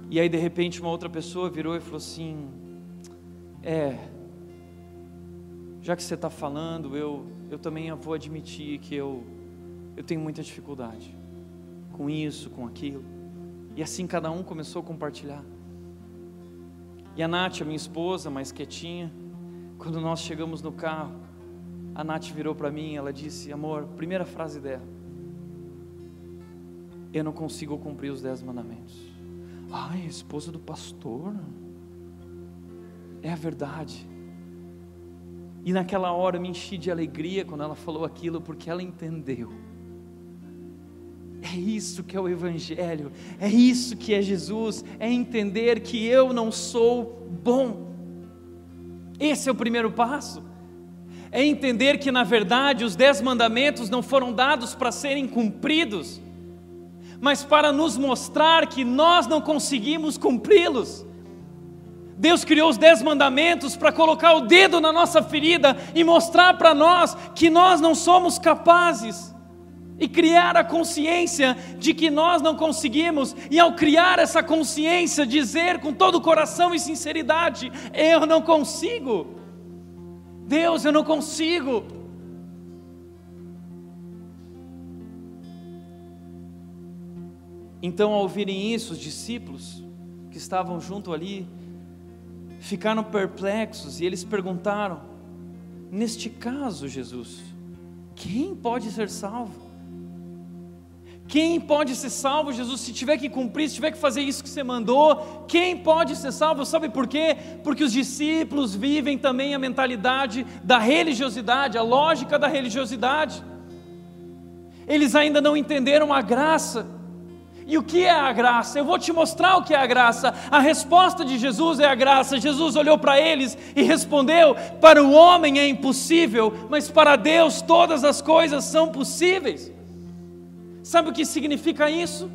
E aí de repente uma outra pessoa virou e falou assim: É, já que você está falando, eu, eu também vou admitir que eu, eu tenho muita dificuldade com isso, com aquilo. E assim cada um começou a compartilhar. E a Nath, a minha esposa, mais quietinha, quando nós chegamos no carro, a Nath virou para mim, ela disse: Amor, primeira frase dela, eu não consigo cumprir os dez mandamentos. Ai, esposa do pastor, é a verdade. E naquela hora eu me enchi de alegria quando ela falou aquilo, porque ela entendeu. É isso que é o Evangelho, é isso que é Jesus, é entender que eu não sou bom. Esse é o primeiro passo. É entender que, na verdade, os dez mandamentos não foram dados para serem cumpridos, mas para nos mostrar que nós não conseguimos cumpri-los. Deus criou os dez mandamentos para colocar o dedo na nossa ferida e mostrar para nós que nós não somos capazes. E criar a consciência de que nós não conseguimos, e ao criar essa consciência, dizer com todo o coração e sinceridade: Eu não consigo, Deus, eu não consigo. Então, ao ouvirem isso, os discípulos que estavam junto ali, ficaram perplexos e eles perguntaram: Neste caso, Jesus, quem pode ser salvo? Quem pode ser salvo, Jesus, se tiver que cumprir, se tiver que fazer isso que você mandou? Quem pode ser salvo? Sabe por quê? Porque os discípulos vivem também a mentalidade da religiosidade, a lógica da religiosidade. Eles ainda não entenderam a graça e o que é a graça? Eu vou te mostrar o que é a graça. A resposta de Jesus é a graça. Jesus olhou para eles e respondeu: Para o homem é impossível, mas para Deus todas as coisas são possíveis. Sabe o que significa isso?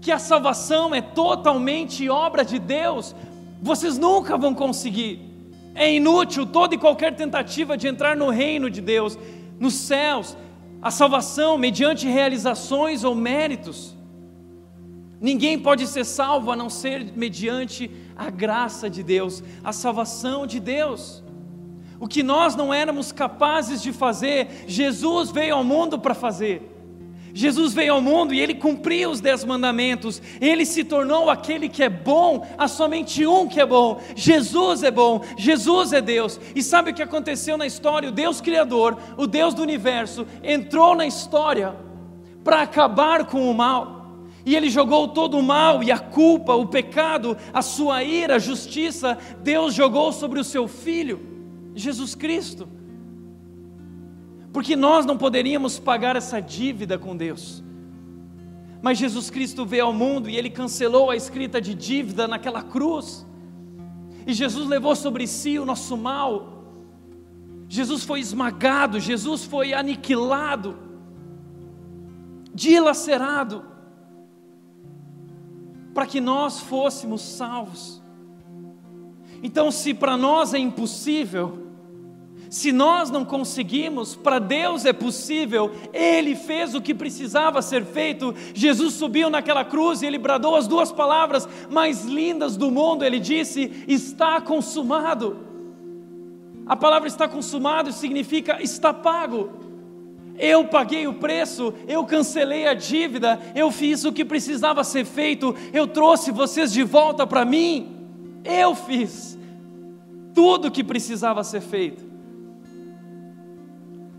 Que a salvação é totalmente obra de Deus. Vocês nunca vão conseguir. É inútil toda e qualquer tentativa de entrar no reino de Deus, nos céus. A salvação mediante realizações ou méritos. Ninguém pode ser salvo a não ser mediante a graça de Deus, a salvação de Deus. O que nós não éramos capazes de fazer, Jesus veio ao mundo para fazer. Jesus veio ao mundo e ele cumpriu os dez mandamentos, ele se tornou aquele que é bom, há somente um que é bom, Jesus é bom, Jesus é Deus. E sabe o que aconteceu na história? O Deus Criador, o Deus do universo, entrou na história para acabar com o mal e ele jogou todo o mal e a culpa, o pecado, a sua ira, a justiça, Deus jogou sobre o seu filho, Jesus Cristo. Porque nós não poderíamos pagar essa dívida com Deus. Mas Jesus Cristo veio ao mundo e ele cancelou a escrita de dívida naquela cruz. E Jesus levou sobre si o nosso mal. Jesus foi esmagado, Jesus foi aniquilado, dilacerado para que nós fôssemos salvos. Então, se para nós é impossível, se nós não conseguimos, para Deus é possível, Ele fez o que precisava ser feito. Jesus subiu naquela cruz e ele bradou as duas palavras mais lindas do mundo: Ele disse: Está consumado. A palavra está consumado significa está pago. Eu paguei o preço, eu cancelei a dívida, eu fiz o que precisava ser feito, eu trouxe vocês de volta para mim. Eu fiz tudo o que precisava ser feito.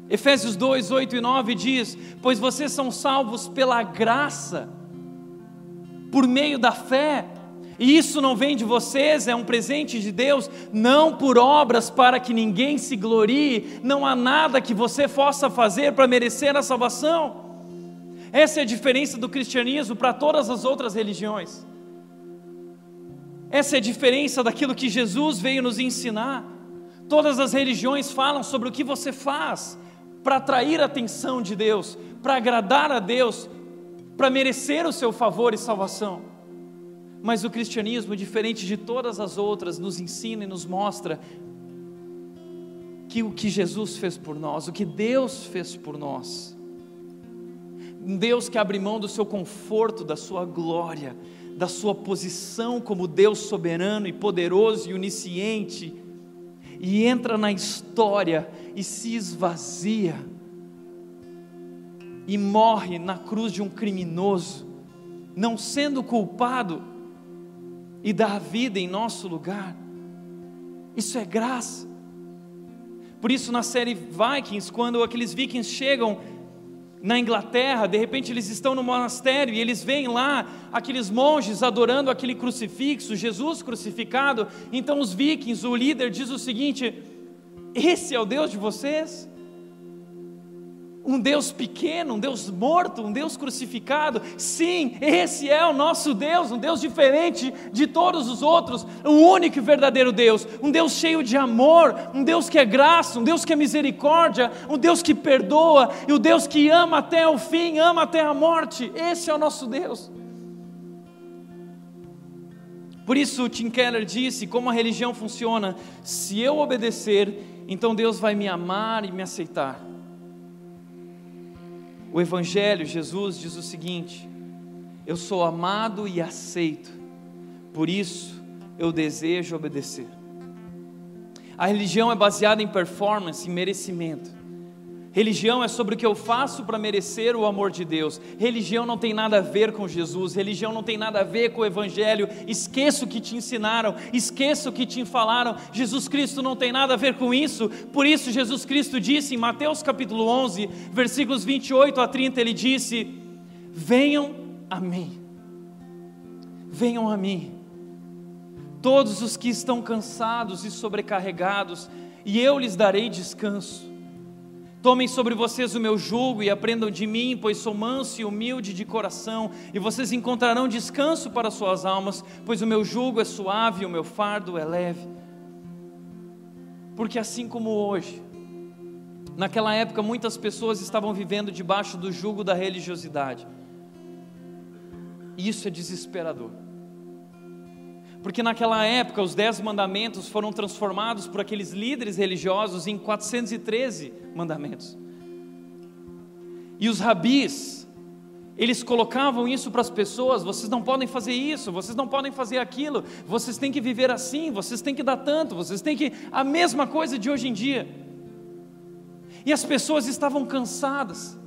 Efésios 2, 8 e 9 diz: Pois vocês são salvos pela graça, por meio da fé, e isso não vem de vocês, é um presente de Deus, não por obras para que ninguém se glorie, não há nada que você possa fazer para merecer a salvação. Essa é a diferença do cristianismo para todas as outras religiões. Essa é a diferença daquilo que Jesus veio nos ensinar. Todas as religiões falam sobre o que você faz para atrair a atenção de Deus, para agradar a Deus, para merecer o seu favor e salvação. Mas o cristianismo, diferente de todas as outras, nos ensina e nos mostra que o que Jesus fez por nós, o que Deus fez por nós. Um Deus que abre mão do seu conforto, da sua glória, da sua posição como Deus soberano e poderoso e onisciente, e entra na história e se esvazia, e morre na cruz de um criminoso, não sendo culpado, e dá a vida em nosso lugar. Isso é graça. Por isso, na série Vikings, quando aqueles vikings chegam na Inglaterra, de repente eles estão no monastério e eles veem lá aqueles monges adorando aquele crucifixo, Jesus crucificado. Então, os vikings, o líder diz o seguinte: Esse é o Deus de vocês? Um Deus pequeno, um Deus morto, um Deus crucificado. Sim, esse é o nosso Deus, um Deus diferente de todos os outros, o único e verdadeiro Deus, um Deus cheio de amor, um Deus que é graça, um Deus que é misericórdia, um Deus que perdoa e o um Deus que ama até o fim, ama até a morte. Esse é o nosso Deus. Por isso, Tim Keller disse: como a religião funciona, se eu obedecer, então Deus vai me amar e me aceitar. O Evangelho, Jesus diz o seguinte: Eu sou amado e aceito, por isso eu desejo obedecer. A religião é baseada em performance, em merecimento. Religião é sobre o que eu faço para merecer o amor de Deus. Religião não tem nada a ver com Jesus. Religião não tem nada a ver com o Evangelho. Esqueça o que te ensinaram. Esqueça o que te falaram. Jesus Cristo não tem nada a ver com isso. Por isso, Jesus Cristo disse em Mateus capítulo 11, versículos 28 a 30, ele disse: Venham a mim. Venham a mim. Todos os que estão cansados e sobrecarregados, e eu lhes darei descanso. Tomem sobre vocês o meu jugo e aprendam de mim, pois sou manso e humilde de coração, e vocês encontrarão descanso para suas almas, pois o meu jugo é suave e o meu fardo é leve. Porque assim como hoje, naquela época muitas pessoas estavam vivendo debaixo do jugo da religiosidade. Isso é desesperador. Porque naquela época os dez mandamentos foram transformados por aqueles líderes religiosos em 413 mandamentos. E os rabis, eles colocavam isso para as pessoas: vocês não podem fazer isso, vocês não podem fazer aquilo, vocês têm que viver assim, vocês têm que dar tanto, vocês têm que. A mesma coisa de hoje em dia. E as pessoas estavam cansadas.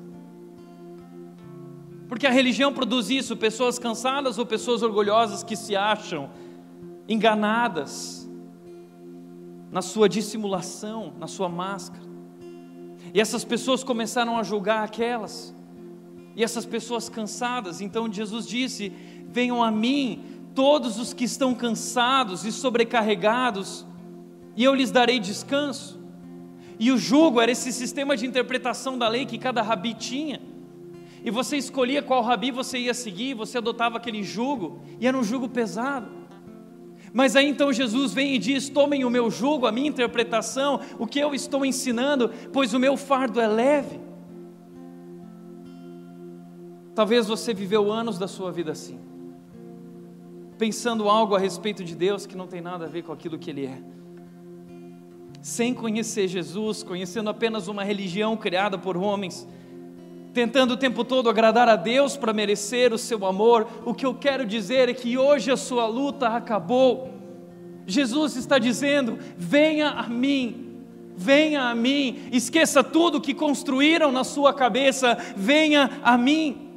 Porque a religião produz isso, pessoas cansadas ou pessoas orgulhosas que se acham enganadas na sua dissimulação, na sua máscara. E essas pessoas começaram a julgar aquelas, e essas pessoas cansadas, então Jesus disse: Venham a mim, todos os que estão cansados e sobrecarregados, e eu lhes darei descanso. E o jugo era esse sistema de interpretação da lei que cada rabi tinha. E você escolhia qual rabi você ia seguir, você adotava aquele jugo, e era um jugo pesado. Mas aí então Jesus vem e diz: tomem o meu jugo, a minha interpretação, o que eu estou ensinando, pois o meu fardo é leve. Talvez você viveu anos da sua vida assim, pensando algo a respeito de Deus que não tem nada a ver com aquilo que Ele é. Sem conhecer Jesus, conhecendo apenas uma religião criada por homens, tentando o tempo todo agradar a Deus para merecer o seu amor, o que eu quero dizer é que hoje a sua luta acabou. Jesus está dizendo: venha a mim, venha a mim, esqueça tudo que construíram na sua cabeça, venha a mim.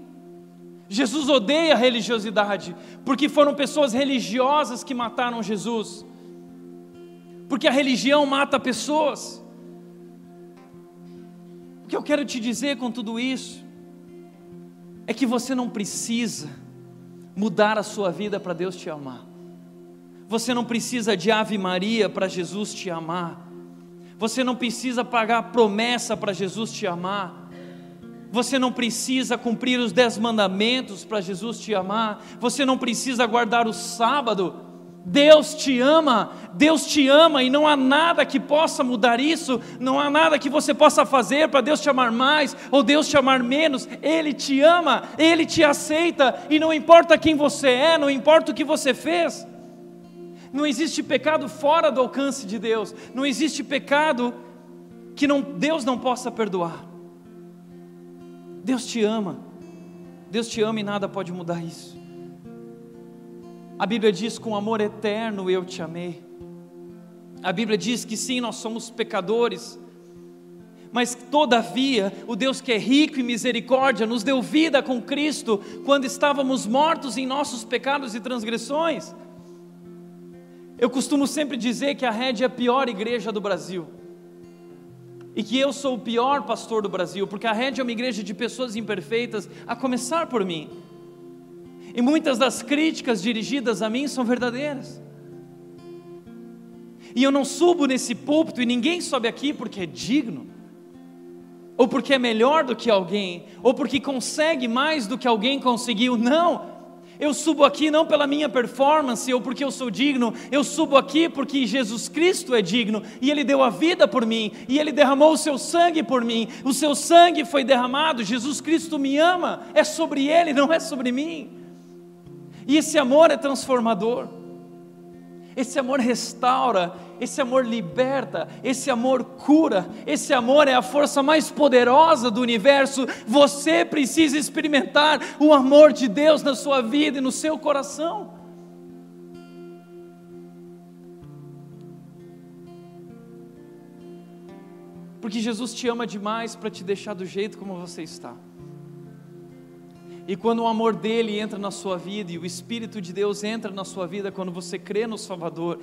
Jesus odeia a religiosidade, porque foram pessoas religiosas que mataram Jesus, porque a religião mata pessoas. O que eu quero te dizer com tudo isso é que você não precisa mudar a sua vida para Deus te amar. Você não precisa de Ave Maria para Jesus te amar. Você não precisa pagar promessa para Jesus te amar. Você não precisa cumprir os dez mandamentos para Jesus te amar. Você não precisa guardar o sábado Deus te ama, Deus te ama e não há nada que possa mudar isso, não há nada que você possa fazer para Deus te amar mais ou Deus te amar menos. Ele te ama, ele te aceita e não importa quem você é, não importa o que você fez. Não existe pecado fora do alcance de Deus, não existe pecado que não, Deus não possa perdoar. Deus te ama. Deus te ama e nada pode mudar isso. A Bíblia diz: com amor eterno eu te amei. A Bíblia diz que sim, nós somos pecadores, mas todavia, o Deus que é rico em misericórdia nos deu vida com Cristo quando estávamos mortos em nossos pecados e transgressões. Eu costumo sempre dizer que a Rede é a pior igreja do Brasil. E que eu sou o pior pastor do Brasil, porque a Rede é uma igreja de pessoas imperfeitas, a começar por mim. E muitas das críticas dirigidas a mim são verdadeiras. E eu não subo nesse púlpito e ninguém sobe aqui porque é digno, ou porque é melhor do que alguém, ou porque consegue mais do que alguém conseguiu. Não, eu subo aqui não pela minha performance ou porque eu sou digno, eu subo aqui porque Jesus Cristo é digno e Ele deu a vida por mim e Ele derramou o seu sangue por mim. O seu sangue foi derramado, Jesus Cristo me ama, é sobre Ele, não é sobre mim. E esse amor é transformador. Esse amor restaura, esse amor liberta, esse amor cura, esse amor é a força mais poderosa do universo. Você precisa experimentar o amor de Deus na sua vida e no seu coração. Porque Jesus te ama demais para te deixar do jeito como você está. E quando o amor dele entra na sua vida e o Espírito de Deus entra na sua vida, quando você crê no Salvador,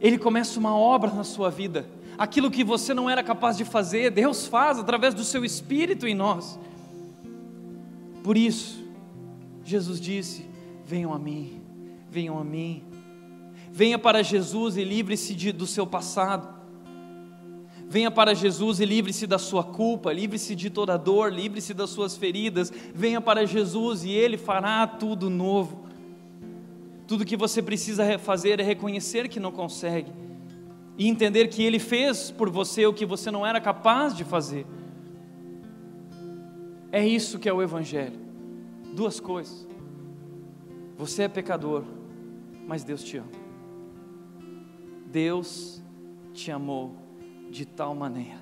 ele começa uma obra na sua vida. Aquilo que você não era capaz de fazer, Deus faz através do seu Espírito em nós. Por isso, Jesus disse: Venham a mim, venham a mim. Venha para Jesus e livre-se do seu passado. Venha para Jesus e livre-se da sua culpa, livre-se de toda dor, livre-se das suas feridas. Venha para Jesus e Ele fará tudo novo. Tudo que você precisa fazer é reconhecer que não consegue e entender que Ele fez por você o que você não era capaz de fazer. É isso que é o Evangelho. Duas coisas. Você é pecador, mas Deus te ama. Deus te amou de tal maneira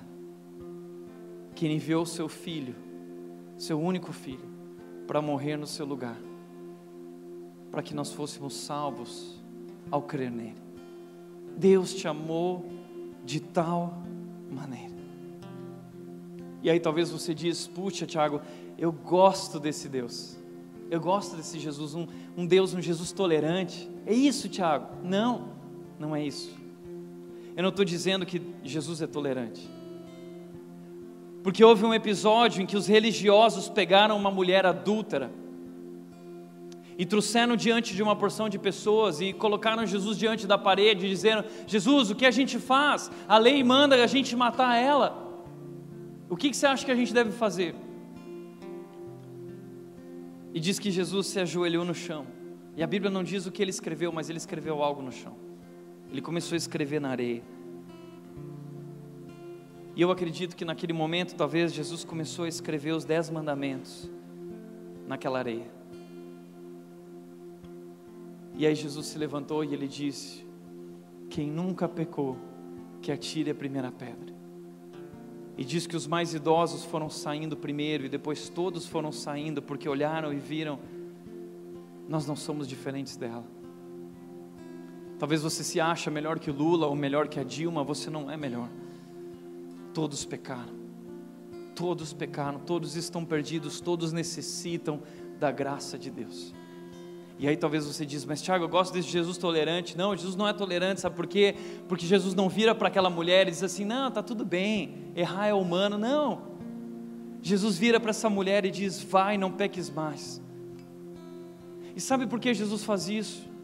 que enviou seu filho, seu único filho, para morrer no seu lugar, para que nós fôssemos salvos ao crer nele. Deus te amou de tal maneira. E aí talvez você diz, puxa Tiago, eu gosto desse Deus. Eu gosto desse Jesus, um, um Deus, um Jesus tolerante. É isso, Tiago? Não, não é isso. Eu não estou dizendo que Jesus é tolerante. Porque houve um episódio em que os religiosos pegaram uma mulher adúltera e trouxeram diante de uma porção de pessoas e colocaram Jesus diante da parede, dizendo: Jesus, o que a gente faz? A lei manda a gente matar ela. O que, que você acha que a gente deve fazer? E diz que Jesus se ajoelhou no chão. E a Bíblia não diz o que ele escreveu, mas ele escreveu algo no chão. Ele começou a escrever na areia. E eu acredito que naquele momento, talvez Jesus começou a escrever os dez mandamentos naquela areia. E aí Jesus se levantou e ele disse: Quem nunca pecou, que atire a primeira pedra. E diz que os mais idosos foram saindo primeiro e depois todos foram saindo porque olharam e viram: Nós não somos diferentes dela. Talvez você se acha melhor que Lula ou melhor que a Dilma, você não é melhor. Todos pecaram. Todos pecaram, todos estão perdidos, todos necessitam da graça de Deus. E aí talvez você diz, mas Tiago, eu gosto desse Jesus tolerante. Não, Jesus não é tolerante, sabe por quê? Porque Jesus não vira para aquela mulher e diz assim: não, tá tudo bem, errar é humano. Não. Jesus vira para essa mulher e diz: vai, não peques mais. E sabe por que Jesus faz isso?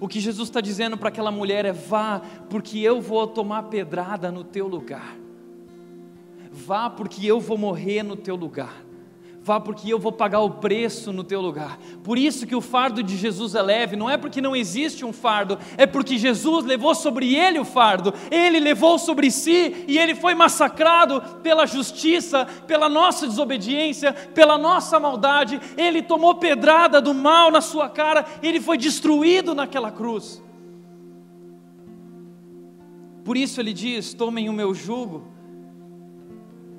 O que Jesus está dizendo para aquela mulher é: vá, porque eu vou tomar pedrada no teu lugar. Vá, porque eu vou morrer no teu lugar. Vá porque eu vou pagar o preço no teu lugar. Por isso que o fardo de Jesus é leve, não é porque não existe um fardo, é porque Jesus levou sobre ele o fardo. Ele levou sobre si e ele foi massacrado pela justiça, pela nossa desobediência, pela nossa maldade. Ele tomou pedrada do mal na sua cara, ele foi destruído naquela cruz. Por isso ele diz: Tomem o meu jugo,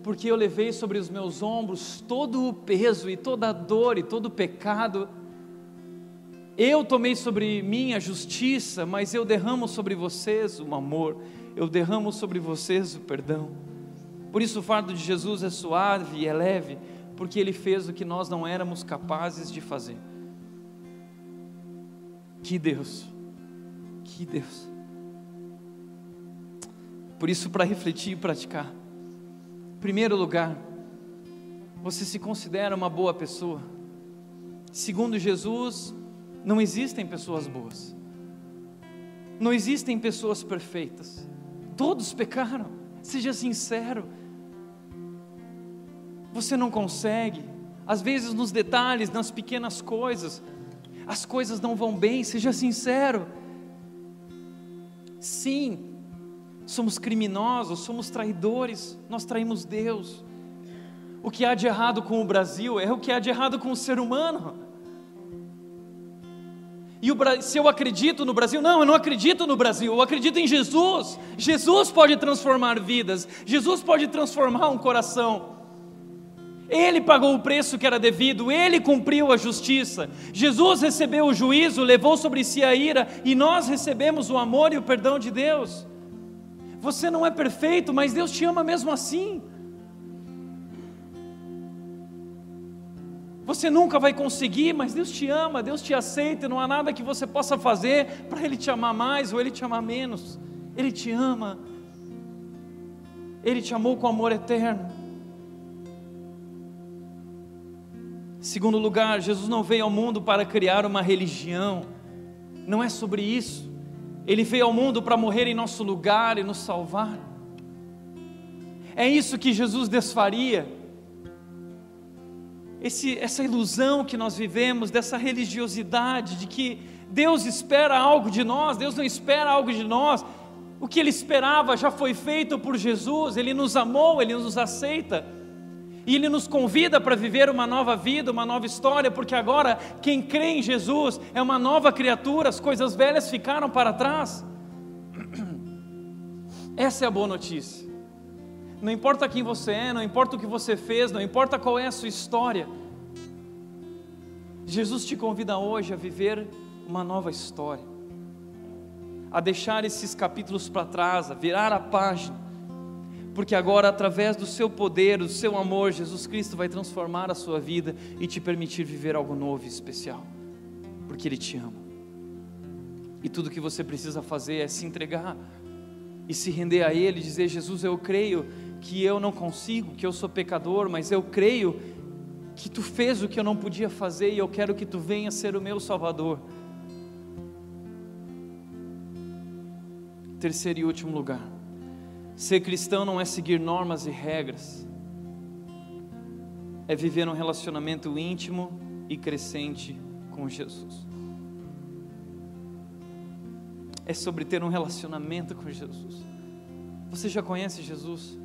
porque eu levei sobre os meus ombros todo o peso e toda a dor e todo o pecado. Eu tomei sobre mim a justiça, mas eu derramo sobre vocês o amor, eu derramo sobre vocês o perdão. Por isso o fardo de Jesus é suave e é leve, porque ele fez o que nós não éramos capazes de fazer. Que Deus, que Deus. Por isso, para refletir e praticar, primeiro lugar, você se considera uma boa pessoa. Segundo Jesus, não existem pessoas boas, não existem pessoas perfeitas, todos pecaram, seja sincero. Você não consegue, às vezes nos detalhes, nas pequenas coisas, as coisas não vão bem, seja sincero. Sim, somos criminosos, somos traidores, nós traímos Deus. O que há de errado com o Brasil é o que há de errado com o ser humano. E o, se eu acredito no Brasil, não, eu não acredito no Brasil, eu acredito em Jesus. Jesus pode transformar vidas, Jesus pode transformar um coração. Ele pagou o preço que era devido, ele cumpriu a justiça. Jesus recebeu o juízo, levou sobre si a ira, e nós recebemos o amor e o perdão de Deus. Você não é perfeito, mas Deus te ama mesmo assim. Você nunca vai conseguir, mas Deus te ama, Deus te aceita, não há nada que você possa fazer para Ele te amar mais ou Ele te amar menos. Ele te ama, Ele te amou com amor eterno. Segundo lugar, Jesus não veio ao mundo para criar uma religião, não é sobre isso. Ele veio ao mundo para morrer em nosso lugar e nos salvar. É isso que Jesus desfaria. Esse, essa ilusão que nós vivemos, dessa religiosidade, de que Deus espera algo de nós, Deus não espera algo de nós. O que Ele esperava já foi feito por Jesus, Ele nos amou, Ele nos aceita. E Ele nos convida para viver uma nova vida, uma nova história, porque agora quem crê em Jesus é uma nova criatura, as coisas velhas ficaram para trás. [clears throat] Essa é a boa notícia. Não importa quem você é, não importa o que você fez, não importa qual é a sua história. Jesus te convida hoje a viver uma nova história, a deixar esses capítulos para trás, a virar a página porque agora, através do seu poder, do seu amor, Jesus Cristo vai transformar a sua vida e te permitir viver algo novo e especial, porque Ele te ama. E tudo que você precisa fazer é se entregar e se render a Ele, dizer: Jesus, eu creio que eu não consigo, que eu sou pecador, mas eu creio que tu fez o que eu não podia fazer e eu quero que tu venha ser o meu Salvador. Terceiro e último lugar Ser cristão não é seguir normas e regras, é viver um relacionamento íntimo e crescente com Jesus. É sobre ter um relacionamento com Jesus. Você já conhece Jesus?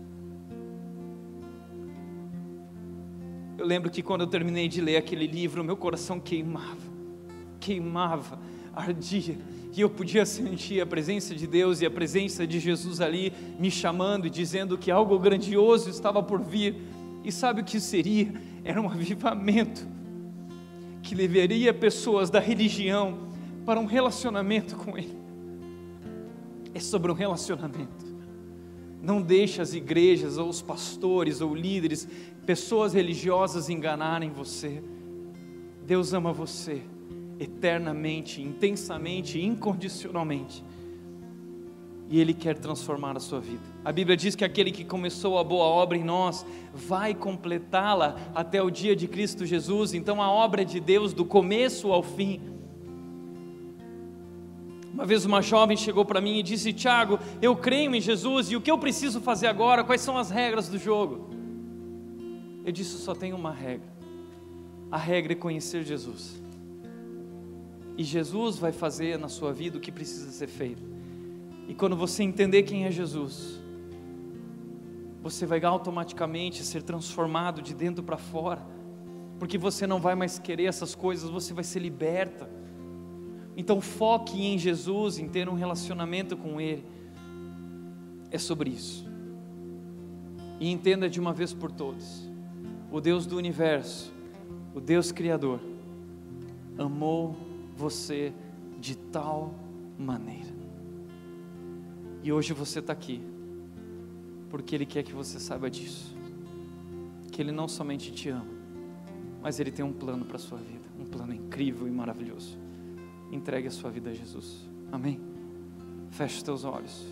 Eu lembro que quando eu terminei de ler aquele livro, meu coração queimava, queimava, ardia que eu podia sentir a presença de Deus e a presença de Jesus ali me chamando e dizendo que algo grandioso estava por vir. E sabe o que seria? Era um avivamento que levaria pessoas da religião para um relacionamento com Ele. É sobre um relacionamento. Não deixe as igrejas, ou os pastores, ou líderes, pessoas religiosas enganarem você. Deus ama você eternamente, intensamente, incondicionalmente. E Ele quer transformar a sua vida. A Bíblia diz que aquele que começou a boa obra em nós vai completá-la até o dia de Cristo Jesus. Então a obra de Deus do começo ao fim. Uma vez uma jovem chegou para mim e disse: Tiago, eu creio em Jesus e o que eu preciso fazer agora? Quais são as regras do jogo? Eu disse: só tem uma regra. A regra é conhecer Jesus. E Jesus vai fazer na sua vida o que precisa ser feito. E quando você entender quem é Jesus, você vai automaticamente ser transformado de dentro para fora, porque você não vai mais querer essas coisas, você vai ser liberta. Então foque em Jesus, em ter um relacionamento com Ele. é sobre isso. E entenda de uma vez por todas: o Deus do universo, o Deus Criador, amou você de tal maneira. E hoje você está aqui, porque Ele quer que você saiba disso. Que Ele não somente te ama, mas Ele tem um plano para a sua vida, um plano incrível e maravilhoso. Entregue a sua vida a Jesus. Amém? Feche os teus olhos.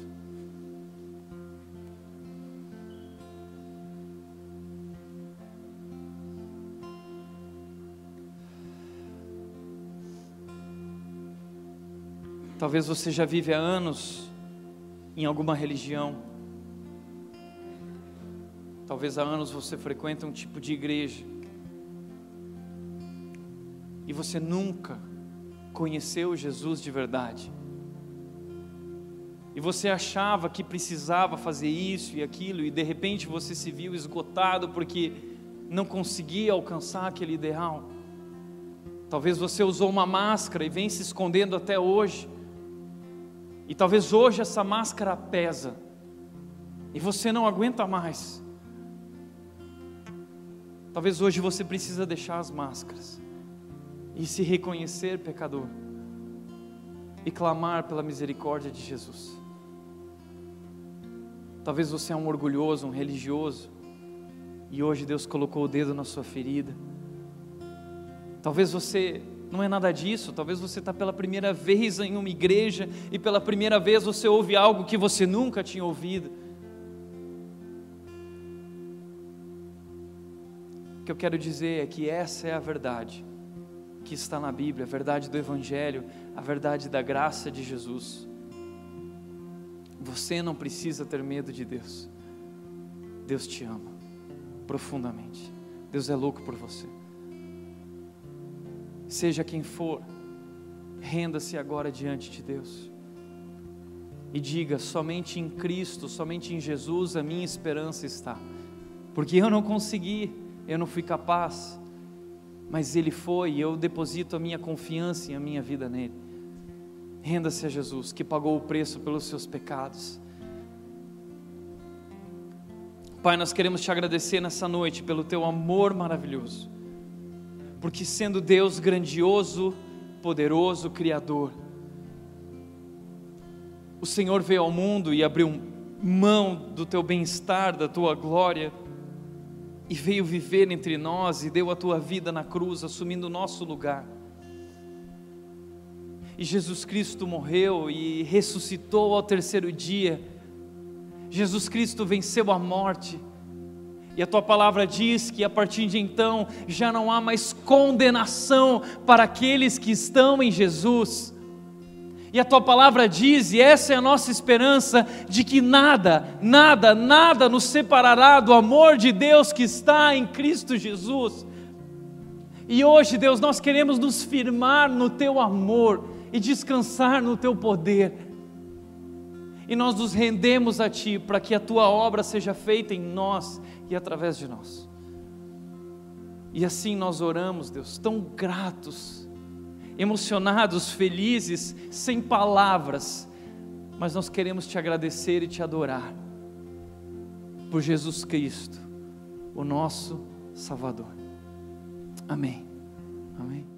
Talvez você já vive há anos em alguma religião. Talvez há anos você frequenta um tipo de igreja. E você nunca conheceu Jesus de verdade. E você achava que precisava fazer isso e aquilo, e de repente você se viu esgotado porque não conseguia alcançar aquele ideal. Talvez você usou uma máscara e vem se escondendo até hoje. E talvez hoje essa máscara pesa e você não aguenta mais. Talvez hoje você precisa deixar as máscaras e se reconhecer pecador e clamar pela misericórdia de Jesus. Talvez você é um orgulhoso, um religioso, e hoje Deus colocou o dedo na sua ferida. Talvez você não é nada disso. Talvez você está pela primeira vez em uma igreja e pela primeira vez você ouve algo que você nunca tinha ouvido. O que eu quero dizer é que essa é a verdade que está na Bíblia, a verdade do Evangelho, a verdade da graça de Jesus. Você não precisa ter medo de Deus. Deus te ama profundamente. Deus é louco por você seja quem for, renda-se agora diante de Deus e diga: somente em Cristo, somente em Jesus a minha esperança está, porque eu não consegui, eu não fui capaz, mas Ele foi e eu deposito a minha confiança e a minha vida nele. Renda-se a Jesus que pagou o preço pelos seus pecados. Pai, nós queremos te agradecer nessa noite pelo teu amor maravilhoso porque sendo Deus grandioso, poderoso, Criador, o Senhor veio ao mundo e abriu mão do teu bem-estar, da tua glória, e veio viver entre nós e deu a tua vida na cruz, assumindo o nosso lugar. E Jesus Cristo morreu e ressuscitou ao terceiro dia. Jesus Cristo venceu a morte e a tua palavra diz que a partir de então já não há mais condenação para aqueles que estão em Jesus. E a tua palavra diz, e essa é a nossa esperança, de que nada, nada, nada nos separará do amor de Deus que está em Cristo Jesus. E hoje, Deus, nós queremos nos firmar no teu amor e descansar no teu poder. E nós nos rendemos a ti para que a tua obra seja feita em nós e através de nós. E assim nós oramos, Deus, tão gratos, emocionados, felizes, sem palavras, mas nós queremos te agradecer e te adorar por Jesus Cristo, o nosso Salvador. Amém. Amém.